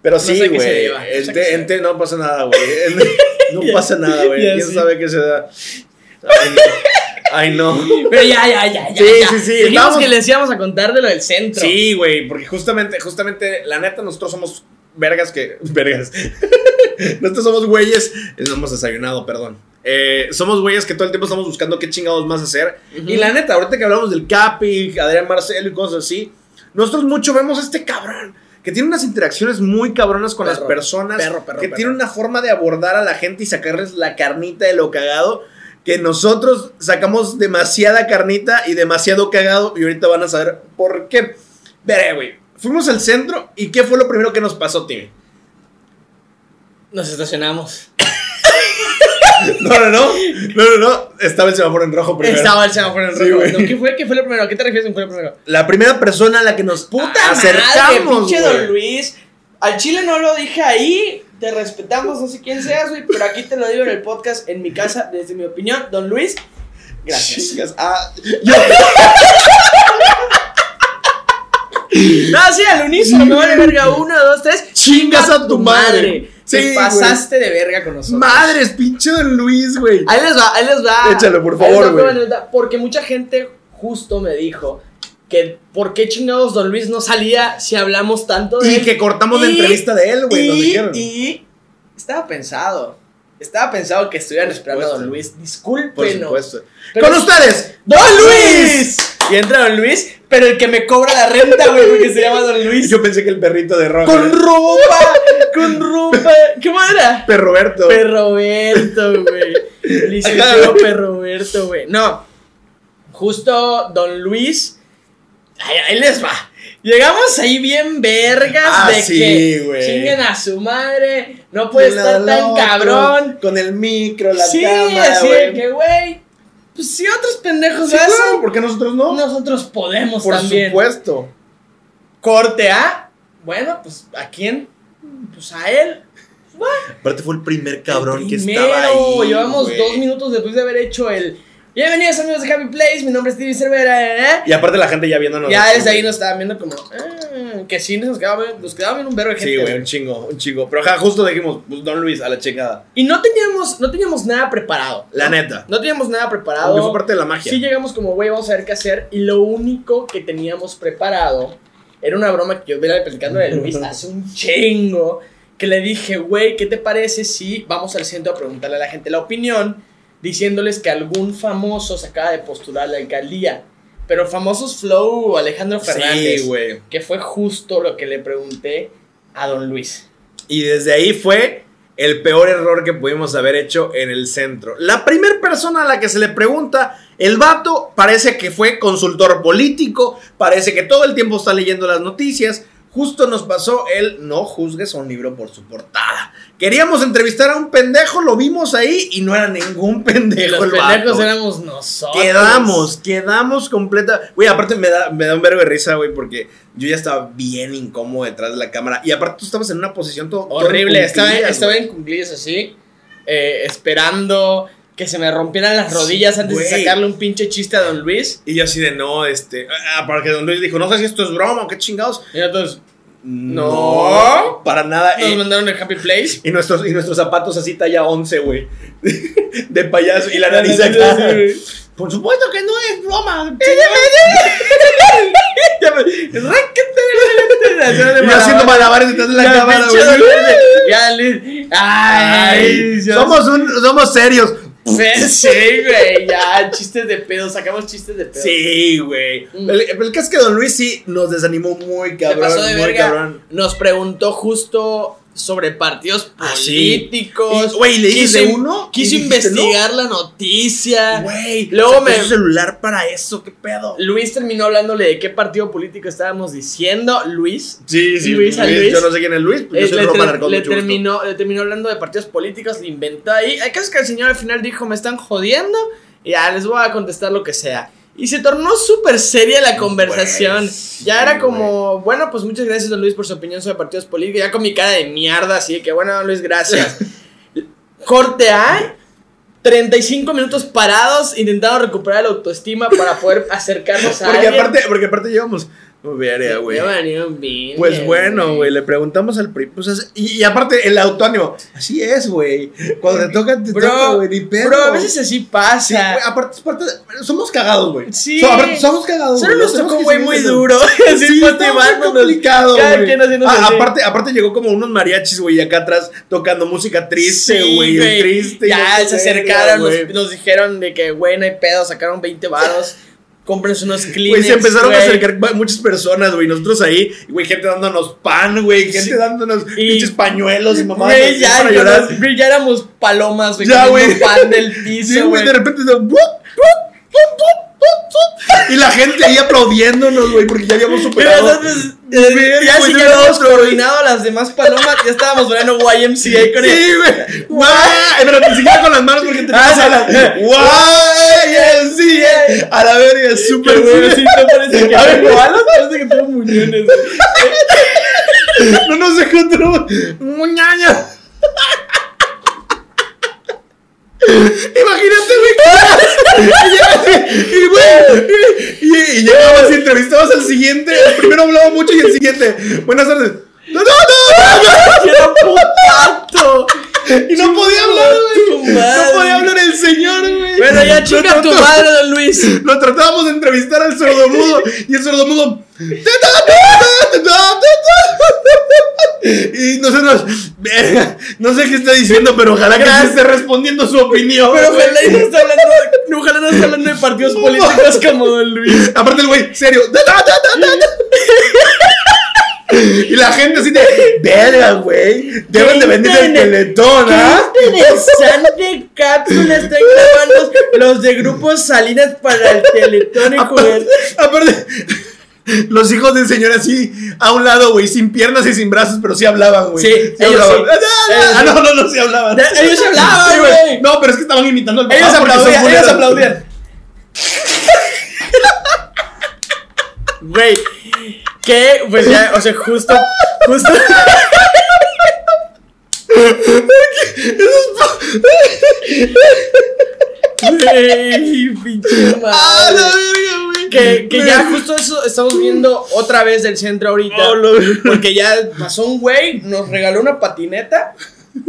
[SPEAKER 2] Pero sí, güey.
[SPEAKER 3] no sé
[SPEAKER 2] En te- no pasa nada, güey. No pasa nada, güey. ¿Quién sabe qué se da? Ay, no.
[SPEAKER 3] Pero ya, ya, ya, ya.
[SPEAKER 2] Sí,
[SPEAKER 3] ya.
[SPEAKER 2] sí, sí,
[SPEAKER 3] Dijimos que les íbamos a contar de lo del centro.
[SPEAKER 2] Sí, güey, porque justamente, justamente, la neta, nosotros somos vergas que. Vergas. nosotros somos güeyes. No hemos desayunado, perdón. Eh, somos güeyes que todo el tiempo estamos buscando qué chingados más hacer. Y la neta, ahorita que hablamos del Capi, Adrián Marcelo y cosas así, nosotros mucho vemos a este cabrón. Que tiene unas interacciones muy cabronas con las personas.
[SPEAKER 3] perro, perro,
[SPEAKER 2] que
[SPEAKER 3] perro.
[SPEAKER 2] tiene una forma de abordar a la gente y sacarles la carnita de lo cagado. Que nosotros sacamos demasiada carnita y demasiado cagado. Y ahorita van a saber por qué. Veré, güey. Fuimos al centro y ¿qué fue lo primero que nos pasó, Timmy?
[SPEAKER 3] Nos estacionamos.
[SPEAKER 2] No, no, no. No, no, no. Estaba el semáforo en rojo primero.
[SPEAKER 3] Estaba el semáforo en
[SPEAKER 2] Sí,
[SPEAKER 3] rojo. No, ¿Qué fue? ¿Qué fue lo primero? ¿A ¿Qué te refieres con fue lo primero?
[SPEAKER 2] La primera persona a la que nos
[SPEAKER 3] Puta
[SPEAKER 2] acercamos,
[SPEAKER 3] madre, pinche. Don Luis. Al chile no lo dije ahí. Te respetamos, no sé quién seas, güey. Pero aquí te lo digo en el podcast, en mi casa, desde mi opinión. Don Luis, gracias.
[SPEAKER 2] Ah, yo.
[SPEAKER 3] No, sí, al unísono, no vale verga. Uno, dos, tres.
[SPEAKER 2] Chingas a tu madre. Sí,
[SPEAKER 3] pasaste de verga con nosotros.
[SPEAKER 2] Madres, pinche Don Luis, güey.
[SPEAKER 3] Ahí les va, ahí les va.
[SPEAKER 2] Échalo, por favor, güey.
[SPEAKER 3] Porque mucha gente justo me dijo que por qué chingados Don Luis no salía si hablamos tanto de
[SPEAKER 2] Y
[SPEAKER 3] él.
[SPEAKER 2] que cortamos la entrevista de él, güey.
[SPEAKER 3] Y, y estaba pensado. Estaba pensado que estuvieran
[SPEAKER 2] Por
[SPEAKER 3] esperando a Don
[SPEAKER 2] supuesto.
[SPEAKER 3] Luis.
[SPEAKER 2] Por
[SPEAKER 3] Discúlpenos.
[SPEAKER 2] supuesto.
[SPEAKER 3] Pero-
[SPEAKER 2] Con ustedes,
[SPEAKER 3] ¡Don Luis! Y entra Don Luis, pero el que me cobra la renta, güey, porque se llama Don Luis.
[SPEAKER 2] Yo pensé que el perrito de rojo.
[SPEAKER 3] Con ropa, con ropa. ¿Qué era?
[SPEAKER 2] Perroberto.
[SPEAKER 3] Perroberto, güey. Licenciado. Perroberto, güey. No. Justo Don Luis. Ahí, ahí les va. Llegamos ahí bien vergas
[SPEAKER 2] Ah,
[SPEAKER 3] de
[SPEAKER 2] sí,
[SPEAKER 3] que chinguen a su madre. No puede estar tan
[SPEAKER 2] otro,
[SPEAKER 3] cabrón.
[SPEAKER 2] Con el micro, la
[SPEAKER 3] sí,
[SPEAKER 2] cámara,
[SPEAKER 3] así de
[SPEAKER 2] güey.
[SPEAKER 3] que, güey. Pues si otros pendejos
[SPEAKER 2] Sí,
[SPEAKER 3] hacen,
[SPEAKER 2] claro, ¿por qué nosotros no?
[SPEAKER 3] nosotros podemos
[SPEAKER 2] Por
[SPEAKER 3] también.
[SPEAKER 2] supuesto.
[SPEAKER 3] Corte A. Bueno, pues ¿a quién? Pues a él.
[SPEAKER 2] Aparte fue el primer cabrón
[SPEAKER 3] El
[SPEAKER 2] que estaba ahí.
[SPEAKER 3] Llevamos dos minutos después de haber hecho el. Bienvenidos amigos de Happy Place, mi nombre es Stevie Cervera. ¿eh?
[SPEAKER 2] Y aparte la gente ya viéndonos.
[SPEAKER 3] Ya desde ahí nos estaban viendo como. "Ah", que sí, nos quedaba, nos quedaba viendo un verbo de gente.
[SPEAKER 2] Sí, güey, un chingo, un chingo. Pero ajá, justo dijimos, pues Don Luis, a la chingada.
[SPEAKER 3] Y no teníamos, no teníamos nada preparado.
[SPEAKER 2] La neta.
[SPEAKER 3] No teníamos nada preparado.
[SPEAKER 2] Porque fue parte de la magia.
[SPEAKER 3] Sí llegamos como, güey, vamos a ver qué hacer. Y lo único que teníamos preparado era una broma que yo venía platicando de Luis hace un chingo. Que le dije, güey, ¿qué te parece si vamos al centro a preguntarle a la gente la opinión? Diciéndoles que algún famoso se acaba de postular a la alcaldía. Pero famosos Flow Alejandro Fernández.
[SPEAKER 2] Sí, güey.
[SPEAKER 3] Que fue justo lo que le pregunté a don Luis.
[SPEAKER 2] Y desde ahí fue el peor error que pudimos haber hecho en el centro. La primera persona a la que se le pregunta, el vato parece que fue consultor político, parece que todo el tiempo está leyendo las noticias. Justo nos pasó el no juzgues a un libro por su portada. Queríamos entrevistar a un pendejo, lo vimos ahí y no era ningún pendejo
[SPEAKER 3] los
[SPEAKER 2] el vato.
[SPEAKER 3] pendejos éramos nosotros.
[SPEAKER 2] Quedamos, quedamos completa. Güey, aparte me da, me da un verbo de risa, güey, porque yo ya estaba bien incómodo detrás de la cámara. Y aparte tú estabas en una posición todo, todo
[SPEAKER 3] Horrible,
[SPEAKER 2] en
[SPEAKER 3] estaba, estaba en así, eh, esperando que se me rompieran las rodillas antes de sacarle un pinche chiste a Don Luis.
[SPEAKER 2] Y yo así de no, este. Ah, para que Don Luis dijo, no sé si esto es broma o qué chingados.
[SPEAKER 3] Y entonces
[SPEAKER 2] No, para nada.
[SPEAKER 3] nos mandaron el Happy Place.
[SPEAKER 2] y nuestros, y nuestros zapatos así talla 11, güey. De payaso. Y la nariz acá. Por supuesto que no es broma. Yo haciendo malabares detrás de la cámara, güey.
[SPEAKER 3] Ya, Luis. Ay,
[SPEAKER 2] Ay, somos, un, somos serios.
[SPEAKER 3] Sí, güey, ya, chistes de pedo, sacamos chistes de pedo.
[SPEAKER 2] Sí, güey.
[SPEAKER 3] Mm.
[SPEAKER 2] El, el caso es que Don Luis sí nos desanimó muy cabrón.
[SPEAKER 3] pasó de
[SPEAKER 2] muy
[SPEAKER 3] verga.
[SPEAKER 2] cabrón.
[SPEAKER 3] Nos preguntó justo sobre partidos
[SPEAKER 2] Ah,
[SPEAKER 3] políticos.
[SPEAKER 2] Güey, le de uno.
[SPEAKER 3] quiso investigar la noticia.
[SPEAKER 2] No, güey.
[SPEAKER 3] Luego me-
[SPEAKER 2] celular para eso, qué pedo.
[SPEAKER 3] Luis terminó hablándole de qué partido político estábamos diciendo. Luis.
[SPEAKER 2] Sí, sí,
[SPEAKER 3] Luis,
[SPEAKER 2] Luis,
[SPEAKER 3] Luis.
[SPEAKER 2] Yo no sé quién es Luis, pues
[SPEAKER 3] eh,
[SPEAKER 2] yo soy
[SPEAKER 3] le,
[SPEAKER 2] Roma
[SPEAKER 3] ter- le
[SPEAKER 2] gusto.
[SPEAKER 3] terminó, le terminó hablando de partidos políticos, le inventó ahí. Hay casos que el señor al final dijo, me están jodiendo, y ya les voy a contestar lo que sea. Y se tornó súper seria la conversación.
[SPEAKER 2] sí,
[SPEAKER 3] ya era como, bueno, pues muchas gracias, don Luis, por su opinión sobre partidos políticos. Ya con mi cara de mierda, así que bueno, don Luis, gracias. Corte A. 35 minutos parados intentando recuperar la autoestima para poder acercarnos a
[SPEAKER 2] Porque
[SPEAKER 3] alguien.
[SPEAKER 2] aparte, porque aparte llevamos. Verga, güey. Pues bueno, güey, le preguntamos al PRI. Pues, es- y, y aparte, el autónimo. Así es, güey. Cuando te toca, te
[SPEAKER 3] Bro,
[SPEAKER 2] toca, güey. Ni pedo.
[SPEAKER 3] Bro, a veces así
[SPEAKER 2] Sí,
[SPEAKER 3] pasa.
[SPEAKER 2] aparte, aparte, somos cagados, güey.
[SPEAKER 3] Sí.
[SPEAKER 2] So- aparte, somos cagados.
[SPEAKER 3] Solo nos tocó güey muy duro. Así
[SPEAKER 2] Sí, muy complicado, güey. Ah, aparte, aparte llegó como unos mariachis, güey, acá atrás tocando música triste, güey. triste.
[SPEAKER 3] Ya
[SPEAKER 2] no
[SPEAKER 3] se acercaron, nos dijeron de que, güey, no hay pedo, sacaron 20 varos. Cómprense unos Kleenex.
[SPEAKER 2] Güey, se empezaron a acercar muchas personas, güey. Nosotros ahí, güey, gente dándonos pan, güey. Gente
[SPEAKER 3] Sí.
[SPEAKER 2] dándonos
[SPEAKER 3] Y-
[SPEAKER 2] pinches pañuelos y mamadas.
[SPEAKER 3] Güey, ya, ya, ya éramos palomas, güey.
[SPEAKER 2] Ya, güey.
[SPEAKER 3] pan del piso,
[SPEAKER 2] güey,
[SPEAKER 3] güey.
[SPEAKER 2] de repente. se- Y la gente ahí aplaudiéndonos, güey, porque ya habíamos
[SPEAKER 3] Pero
[SPEAKER 2] superado.
[SPEAKER 3] entonces,
[SPEAKER 2] Verga,
[SPEAKER 3] ya
[SPEAKER 2] güey,
[SPEAKER 3] si ya habíamos coordinado a las demás palomas, ya estábamos bailando YMCA con él.
[SPEAKER 2] Sí, güey. ¡Guay! Pero ni siquiera con las manos porque te
[SPEAKER 3] Ah,
[SPEAKER 2] la. ¡Guay! Sí, eh. A la verga, súper güey.
[SPEAKER 3] Sí, no parece que
[SPEAKER 2] A ver,
[SPEAKER 3] alas, parece que tengo muñones.
[SPEAKER 2] No nos encontró. Muñaña. Imagínate, güey. Y, y, y- llegabas y entrevistabas al siguiente. El primero hablaba mucho y el siguiente. Buenas tardes. No, no, no,
[SPEAKER 3] ¡Quiero putato!
[SPEAKER 2] no. Y no podía hablar, güey. No podía hablar el señor, güey.
[SPEAKER 3] Bueno, ya chinga tu madre, don Luis.
[SPEAKER 2] Lo tratábamos de entrevistar al sordomudo y el sordomudo. Y nosotros, no sé qué está diciendo, pero ojalá que se esté respondiendo su opinión.
[SPEAKER 3] Pero ojalá no está hablando de, ojalá no está hablando de partidos políticos como don Luis.
[SPEAKER 2] Aparte el güey, serio. Y la gente así de, verga, güey. Deben de venir el teletón, ¿ah?
[SPEAKER 3] Qué interesante cápsula están grabando los de Grupo Salinas para el Teletón y
[SPEAKER 2] Aparte, los hijos del señor así a un lado, güey, sin piernas y sin brazos, pero sí hablaban, güey.
[SPEAKER 3] Sí, ellos
[SPEAKER 2] hablaban.
[SPEAKER 3] sí.
[SPEAKER 2] Ah,
[SPEAKER 3] Ellos
[SPEAKER 2] no, no, no, sí hablaban.
[SPEAKER 3] Ellos
[SPEAKER 2] Sí,
[SPEAKER 3] hablaban, güey.
[SPEAKER 2] No, pero es que estaban imitando al papá
[SPEAKER 3] Ellos aplaudían, ellos aplaudían. Güey, que pues ya, o sea, justo, justo. Güey, pinche
[SPEAKER 2] Ah, la
[SPEAKER 3] madre.
[SPEAKER 2] verga, güey.
[SPEAKER 3] Que, que ya justo eso estamos viendo otra vez del centro ahorita.
[SPEAKER 2] Oh, lo-
[SPEAKER 3] Porque ya pasó un güey, nos regaló una patineta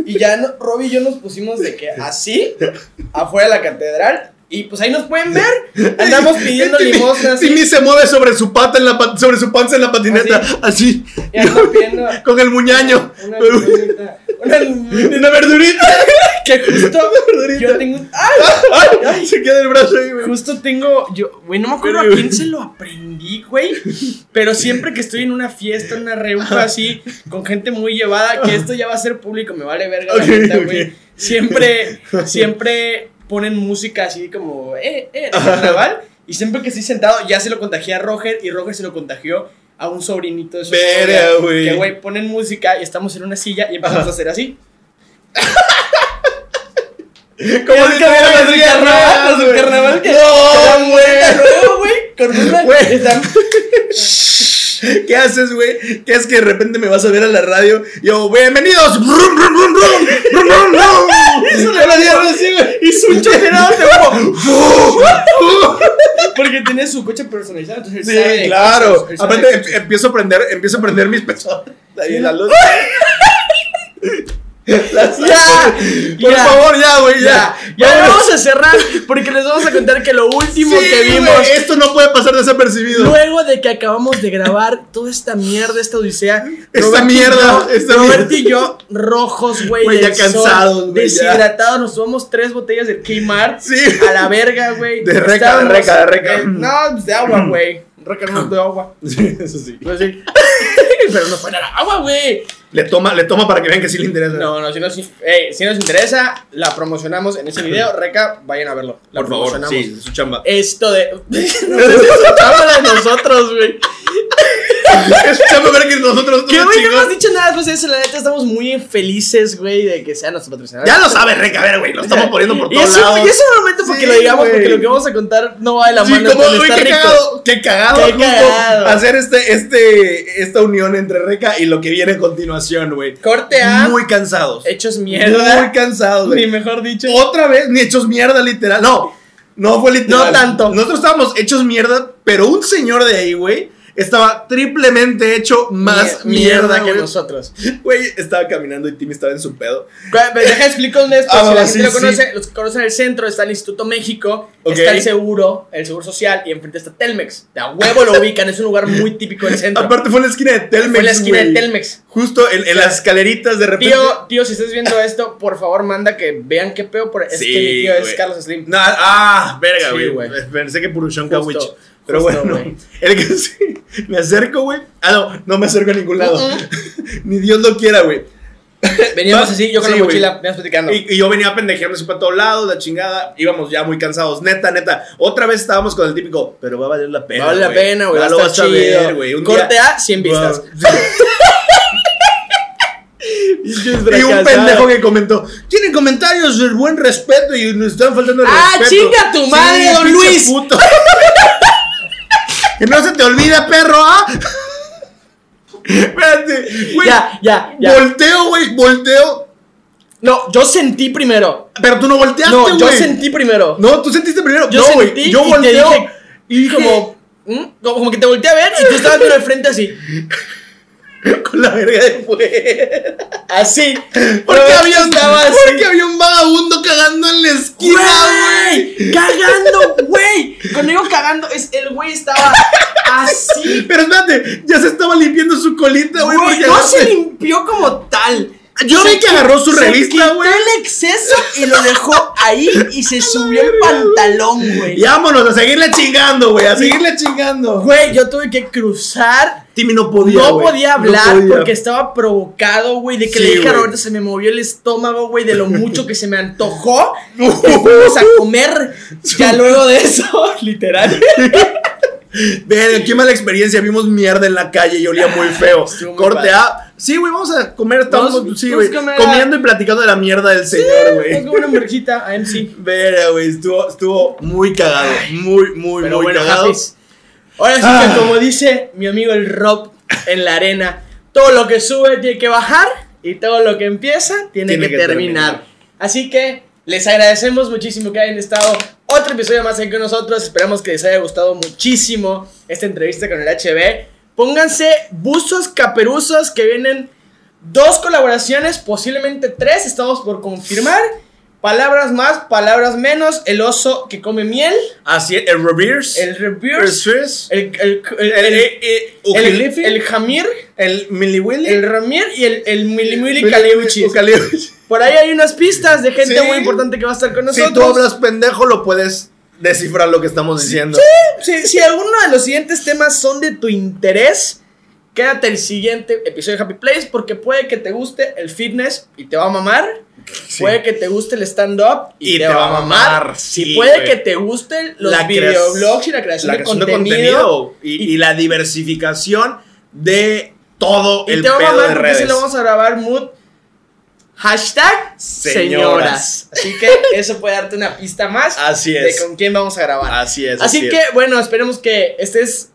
[SPEAKER 3] y ya no, Robbie y yo nos pusimos de que así, afuera de la catedral. Y pues ahí nos pueden ver. Andamos pidiendo limosnas.
[SPEAKER 2] Timmy se mueve sobre su pata en la sobre su panza en la patineta, así,
[SPEAKER 3] Y ando pidiendo
[SPEAKER 2] con el muñaño.
[SPEAKER 3] una limonita. Una
[SPEAKER 2] verdurita.
[SPEAKER 3] Que justo
[SPEAKER 2] verdurita.
[SPEAKER 3] yo tengo. ¡Ay!
[SPEAKER 2] Ay, se queda el brazo ahí, güey.
[SPEAKER 3] Justo tengo, yo, güey, no me acuerdo a quién se lo aprendí, güey. Pero siempre que estoy en una fiesta, en una reunión así, con gente muy llevada, que esto ya va a ser público, me vale verga la neta, güey. Siempre, siempre ponen música así como, eh, eh, carnaval. Y siempre que estoy sentado, ya se lo contagié a Roger y Roger se lo contagió a un sobrinito de su novia,
[SPEAKER 2] güey.
[SPEAKER 3] Que, güey, ponen música y estamos en una silla y empezamos a hacer así.
[SPEAKER 2] Como si días
[SPEAKER 3] carnaval,
[SPEAKER 2] güey.
[SPEAKER 3] carnaval que-
[SPEAKER 2] No, güey.
[SPEAKER 3] Luego, güey, con una. Están-
[SPEAKER 2] ¿Qué haces, güey? ¿Qué es que de repente me vas a ver a la radio? Yo, bienvenidos. Brum, brum, brum, brum, brum, brum, brum. La así, güey.
[SPEAKER 3] De.
[SPEAKER 2] Uh,
[SPEAKER 3] Porque tiene su coche personalizado. Entonces él
[SPEAKER 2] Sí,
[SPEAKER 3] sabe
[SPEAKER 2] claro.
[SPEAKER 3] coches, él sabe
[SPEAKER 2] Aparte, em- empiezo a prender, empiezo a prender mis pezones. Ahí la luz.
[SPEAKER 3] Ya,
[SPEAKER 2] Por
[SPEAKER 3] ya.
[SPEAKER 2] favor, ya, güey, ya.
[SPEAKER 3] Ya, ya vamos a cerrar porque les vamos a contar que lo último
[SPEAKER 2] Sí,
[SPEAKER 3] que vimos.
[SPEAKER 2] esto no puede pasar desapercibido.
[SPEAKER 3] Luego de que acabamos de grabar toda esta mierda, esta odisea.
[SPEAKER 2] Esta
[SPEAKER 3] y
[SPEAKER 2] mierda,
[SPEAKER 3] yo-
[SPEAKER 2] esta
[SPEAKER 3] Roberto
[SPEAKER 2] mierda.
[SPEAKER 3] y yo, rojos, güey.
[SPEAKER 2] Ya cansados, güey.
[SPEAKER 3] Deshidratados. Nos tomamos tres botellas de Kmart.
[SPEAKER 2] Sí.
[SPEAKER 3] A la verga, güey.
[SPEAKER 2] De reca, de reca, de reca.
[SPEAKER 3] eh, no, pues de agua, güey. Reca no de agua.
[SPEAKER 2] Sí, eso sí.
[SPEAKER 3] Pues sí. pero no fue al agua, güey.
[SPEAKER 2] Le toma, le toma para que vean que sí le interesa.
[SPEAKER 3] No, no, si nos, si nos interesa, la promocionamos en ese video. Reca, vayan a verlo. La
[SPEAKER 2] Por favor,
[SPEAKER 3] promocionamos.
[SPEAKER 2] sí, es su chamba.
[SPEAKER 3] Esto de. no sé si escuchámosla de nosotros, güey.
[SPEAKER 2] es ver que nosotros
[SPEAKER 3] Que, güey, no hemos dicho nada pues eso. La neta, estamos muy felices, güey, de que sea nuestro patrocinador.
[SPEAKER 2] Ya lo sabes, Reca, a ver, güey, lo estamos poniendo por todos lados.
[SPEAKER 3] y es un momento porque
[SPEAKER 2] Sí,
[SPEAKER 3] lo digamos, porque lo que vamos a contar no va de la
[SPEAKER 2] Sí,
[SPEAKER 3] mano
[SPEAKER 2] como,
[SPEAKER 3] con
[SPEAKER 2] güey, qué cagado, qué cagado,
[SPEAKER 3] Qué cagado.
[SPEAKER 2] hacer este, este, esta unión entre Reca y lo que viene a continuación, güey.
[SPEAKER 3] Corte A,
[SPEAKER 2] Muy cansados.
[SPEAKER 3] hechos mierda.
[SPEAKER 2] Muy cansados,
[SPEAKER 3] Ni mejor dicho.
[SPEAKER 2] Otra vez, ni hechos mierda, literal. No, no fue literal.
[SPEAKER 3] No tanto.
[SPEAKER 2] Nosotros estábamos hechos mierda, pero un señor de ahí, güey, estaba triplemente hecho más
[SPEAKER 3] Mie-
[SPEAKER 2] mierda,
[SPEAKER 3] que nosotros.
[SPEAKER 2] Güey, estaba caminando y Timmy estaba en su pedo.
[SPEAKER 3] Me Deja explicar un esto.
[SPEAKER 2] Ah,
[SPEAKER 3] si la gente lo
[SPEAKER 2] sí.
[SPEAKER 3] conoce, los que conocen el centro, está el Instituto México, está el seguro, el seguro social y enfrente está Telmex. De a huevo lo ubican, es un lugar muy típico del centro.
[SPEAKER 2] Aparte fue en la esquina de Telmex,
[SPEAKER 3] Fue en la esquina de. Telmex.
[SPEAKER 2] Justo en, en las escaleritas de repente.
[SPEAKER 3] Tío, tío, si estás viendo esto, por favor manda que vean qué peo. Por... Es
[SPEAKER 2] Sí,
[SPEAKER 3] que mi tío es. Carlos Slim.
[SPEAKER 2] Ah, verga, güey. Pensé que Purushon Kawich. Pero
[SPEAKER 3] justo,
[SPEAKER 2] bueno,
[SPEAKER 3] güey.
[SPEAKER 2] el que sí, me acerco, güey. Ah, no, no me acerco a ningún lado. Ni Dios lo quiera, güey.
[SPEAKER 3] Veníamos así, yo con
[SPEAKER 2] Sí,
[SPEAKER 3] la mochila, veníamos platicando.
[SPEAKER 2] Y, y yo venía pendejeando así para todos lados, la chingada. Íbamos ya muy cansados. Neta, neta. Otra vez estábamos con el típico, pero va a valer la pena.
[SPEAKER 3] vale la pena, güey. Va a
[SPEAKER 2] lo ver, güey.
[SPEAKER 3] Corte
[SPEAKER 2] día-
[SPEAKER 3] A, 100 vistas.
[SPEAKER 2] y un pendejo que comentó: Tienen comentarios de buen respeto y nos están faltando el
[SPEAKER 3] ¡Ah,
[SPEAKER 2] respeto.
[SPEAKER 3] chinga tu madre, don Luis!
[SPEAKER 2] puto. No se te olvida, perro, ¿ah? Espérate, güey.
[SPEAKER 3] Ya, ya, ya.
[SPEAKER 2] Volteo, güey, volteo.
[SPEAKER 3] No, yo sentí primero.
[SPEAKER 2] Pero tú no volteaste,
[SPEAKER 3] No,
[SPEAKER 2] güey.
[SPEAKER 3] yo sentí primero.
[SPEAKER 2] No, tú sentiste primero.
[SPEAKER 3] Yo
[SPEAKER 2] no, güey.
[SPEAKER 3] sentí
[SPEAKER 2] Yo
[SPEAKER 3] y te
[SPEAKER 2] volteo.
[SPEAKER 3] dije-
[SPEAKER 2] y
[SPEAKER 3] Como, ¿mm? como que te volteé a ver y tú estabas viendo de frente así.
[SPEAKER 2] con la verga de fuera.
[SPEAKER 3] Así.
[SPEAKER 2] Porque había, un,
[SPEAKER 3] estaba así.
[SPEAKER 2] porque había un vagabundo cagando en la esquina, güey.
[SPEAKER 3] ¡Cagando, güey! Cuando digo cagando, es el güey estaba así.
[SPEAKER 2] Pero espérate, ya se estaba limpiando su colita, güey.
[SPEAKER 3] No se limpió como tal.
[SPEAKER 2] Yo
[SPEAKER 3] Se
[SPEAKER 2] vi que agarró su revista, güey.
[SPEAKER 3] el exceso y lo dejó ahí y se subió el pantalón, güey.
[SPEAKER 2] Y vámonos a seguirle chingando, güey. A seguirle chingando.
[SPEAKER 3] Güey, yo tuve que cruzar.
[SPEAKER 2] Timmy no podía.
[SPEAKER 3] No podía
[SPEAKER 2] No
[SPEAKER 3] hablar
[SPEAKER 2] podía.
[SPEAKER 3] porque estaba provocado, güey. De que
[SPEAKER 2] Sí,
[SPEAKER 3] le dije a. Roberto, se me movió el estómago, güey, de lo mucho que se me antojó. Y fuimos a comer ya luego de eso, literal.
[SPEAKER 2] Ven, qué mala experiencia. Vimos mierda en la calle y olía muy feo. Corte. A. Sí, güey, vamos a comer. Estamos, sí, güey.
[SPEAKER 3] a comer.
[SPEAKER 2] Comiendo y platicando de la mierda del señor, güey.
[SPEAKER 3] como una hamburguesita a MC.
[SPEAKER 2] Verga, güey. Estuvo, estuvo muy cagado. Muy, muy,
[SPEAKER 3] Pero
[SPEAKER 2] muy
[SPEAKER 3] bueno,
[SPEAKER 2] cagado.
[SPEAKER 3] Japis. Ahora sí
[SPEAKER 2] Ah.
[SPEAKER 3] que como dice mi amigo el Rob en la arena, todo lo que sube tiene que bajar y todo lo que empieza tiene,
[SPEAKER 2] Tiene
[SPEAKER 3] que,
[SPEAKER 2] que
[SPEAKER 3] terminar.
[SPEAKER 2] terminar.
[SPEAKER 3] Así que les agradecemos muchísimo que hayan estado otro episodio más aquí con nosotros. Esperamos que les haya gustado muchísimo esta entrevista con el HB. Pónganse buzos caperuzos que vienen dos colaboraciones, posiblemente tres, estamos por confirmar. Palabras más, palabras menos. El oso que come miel.
[SPEAKER 2] Así es, el reverse.
[SPEAKER 3] El reverse.
[SPEAKER 2] reverse.
[SPEAKER 3] El, el, el,
[SPEAKER 2] El,
[SPEAKER 3] el,
[SPEAKER 2] eh, eh,
[SPEAKER 3] el, el Jamir,
[SPEAKER 2] el Milli Willy.
[SPEAKER 3] el Ramir y el, el Mili Mili
[SPEAKER 2] Milli-
[SPEAKER 3] Caleuchis.
[SPEAKER 2] Ucaleuchis.
[SPEAKER 3] Por ahí hay unas pistas de gente
[SPEAKER 2] Sí.
[SPEAKER 3] muy importante que va a estar con
[SPEAKER 2] Si
[SPEAKER 3] nosotros.
[SPEAKER 2] tú hablas pendejo, lo puedes descifrar lo que estamos diciendo.
[SPEAKER 3] Si, si alguno de los siguientes temas son de tu interés, quédate el siguiente episodio de Happy Place porque puede que te guste el fitness y te va a mamar.
[SPEAKER 2] Sí.
[SPEAKER 3] Puede que te guste el stand-up y, te, va a mamar.
[SPEAKER 2] sí,
[SPEAKER 3] y puede que te gusten los
[SPEAKER 2] La
[SPEAKER 3] videoblogs y la creación,
[SPEAKER 2] la
[SPEAKER 3] de, contenido.
[SPEAKER 2] y, y la diversificación de todo
[SPEAKER 3] Y
[SPEAKER 2] el
[SPEAKER 3] te va a mamar
[SPEAKER 2] de redes.
[SPEAKER 3] si lo vamos a grabar mood. Hashtag señoras.
[SPEAKER 2] Señoras.
[SPEAKER 3] Así que eso puede darte una pista más
[SPEAKER 2] Así
[SPEAKER 3] de
[SPEAKER 2] es.
[SPEAKER 3] con quién vamos a grabar.
[SPEAKER 2] Así es.
[SPEAKER 3] Así que, bueno, esperemos que estés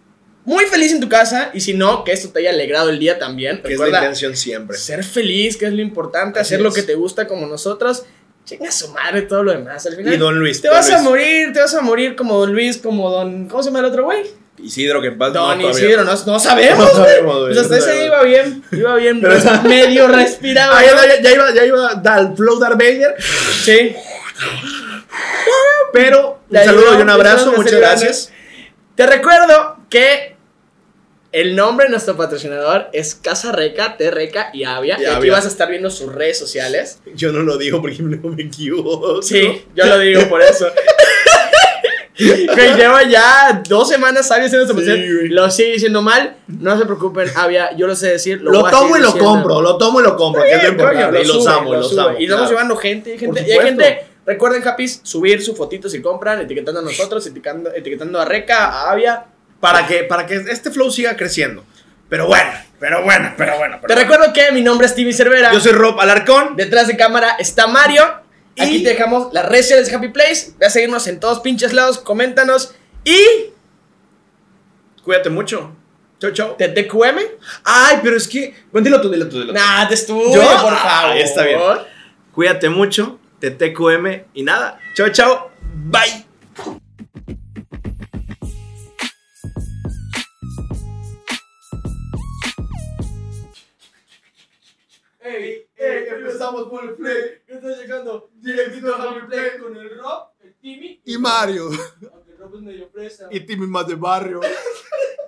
[SPEAKER 3] muy feliz en tu casa y si no, que esto te haya alegrado el día también.
[SPEAKER 2] Que es la
[SPEAKER 3] Recuerda
[SPEAKER 2] intención siempre.
[SPEAKER 3] ser feliz, que es lo importante,
[SPEAKER 2] Así
[SPEAKER 3] hacer lo que te gusta como nosotros. Chinga su madre todo lo demás. Al final
[SPEAKER 2] Y Don Luis.
[SPEAKER 3] te
[SPEAKER 2] Don
[SPEAKER 3] vas a morir, te vas a morir como Don Luis, como Don. ¿Cómo se llama el otro güey?
[SPEAKER 2] Isidro, que en paz
[SPEAKER 3] Don
[SPEAKER 2] no.
[SPEAKER 3] Isidro, no, no
[SPEAKER 2] No
[SPEAKER 3] sabemos. güey.
[SPEAKER 2] sabemos, güey,
[SPEAKER 3] Pues hasta
[SPEAKER 2] no
[SPEAKER 3] ese iba bien, iba bien,
[SPEAKER 2] Pero-
[SPEAKER 3] res- medio respiraba.
[SPEAKER 2] Ah, ya,
[SPEAKER 3] ¿no?
[SPEAKER 2] iba, ya iba al flow Darth Vader.
[SPEAKER 3] Sí.
[SPEAKER 2] Pero un
[SPEAKER 3] Ya
[SPEAKER 2] saludo y un abrazo.
[SPEAKER 3] ayudó,
[SPEAKER 2] Muchas gracias.
[SPEAKER 3] Te recuerdo que el nombre de nuestro patrocinador es Casa Reca, T Reca y Avia.
[SPEAKER 2] Y
[SPEAKER 3] Y aquí
[SPEAKER 2] Avia.
[SPEAKER 3] vas a estar viendo sus redes sociales.
[SPEAKER 2] Yo no lo digo porque no me equivoco.
[SPEAKER 3] Sí, yo lo digo por eso. Que lleva ya dos semanas sabio haciendo esta
[SPEAKER 2] Sí,
[SPEAKER 3] posición.
[SPEAKER 2] güey.
[SPEAKER 3] Lo sigue diciendo mal. No se preocupen, Avia, yo lo sé decir. Lo,
[SPEAKER 2] Lo tomo y lo
[SPEAKER 3] diciendo.
[SPEAKER 2] compro, lo tomo y lo compro, que es lo importante. Y los
[SPEAKER 3] sube,
[SPEAKER 2] amo,
[SPEAKER 3] lo
[SPEAKER 2] los
[SPEAKER 3] sube.
[SPEAKER 2] amo.
[SPEAKER 3] Y estamos
[SPEAKER 2] claro.
[SPEAKER 3] llevando gente, y gente. Y hay gente, recuerden, Japis, subir su fotito si compran, etiquetando a nosotros, etiquetando, etiquetando a Reca, a Avia.
[SPEAKER 2] Para que, para que este flow siga creciendo. Pero bueno, pero bueno, pero bueno.
[SPEAKER 3] Te
[SPEAKER 2] pero bueno.
[SPEAKER 3] recuerdo que mi nombre es Timmy Cervera.
[SPEAKER 2] Yo soy Rob Alarcón.
[SPEAKER 3] Detrás de cámara está Mario. Aquí te dejamos las redes sociales de Happy Place. Ve a seguirnos en todos pinches lados, coméntanos. Y
[SPEAKER 2] Cuídate mucho. Chau, chau.
[SPEAKER 3] TTQM.
[SPEAKER 2] Ay, pero es que. Bueno, dilo tú, dilo tú, dilo tú.
[SPEAKER 3] Nah, te estuvo,
[SPEAKER 2] ¿Yo?
[SPEAKER 3] por
[SPEAKER 2] Ah,
[SPEAKER 3] favor.
[SPEAKER 2] está bien. Cuídate mucho. TTQM y nada. Chao, chao. Bye.
[SPEAKER 3] Ey,
[SPEAKER 2] ey, empezamos por el play.
[SPEAKER 3] ¿Qué está llegando?
[SPEAKER 2] Directito a Happy Play.
[SPEAKER 3] con el Rob, el Timmy
[SPEAKER 5] Y Mario.
[SPEAKER 3] Aunque el Rob es medio fresa.
[SPEAKER 5] Y Timmy más de barrio.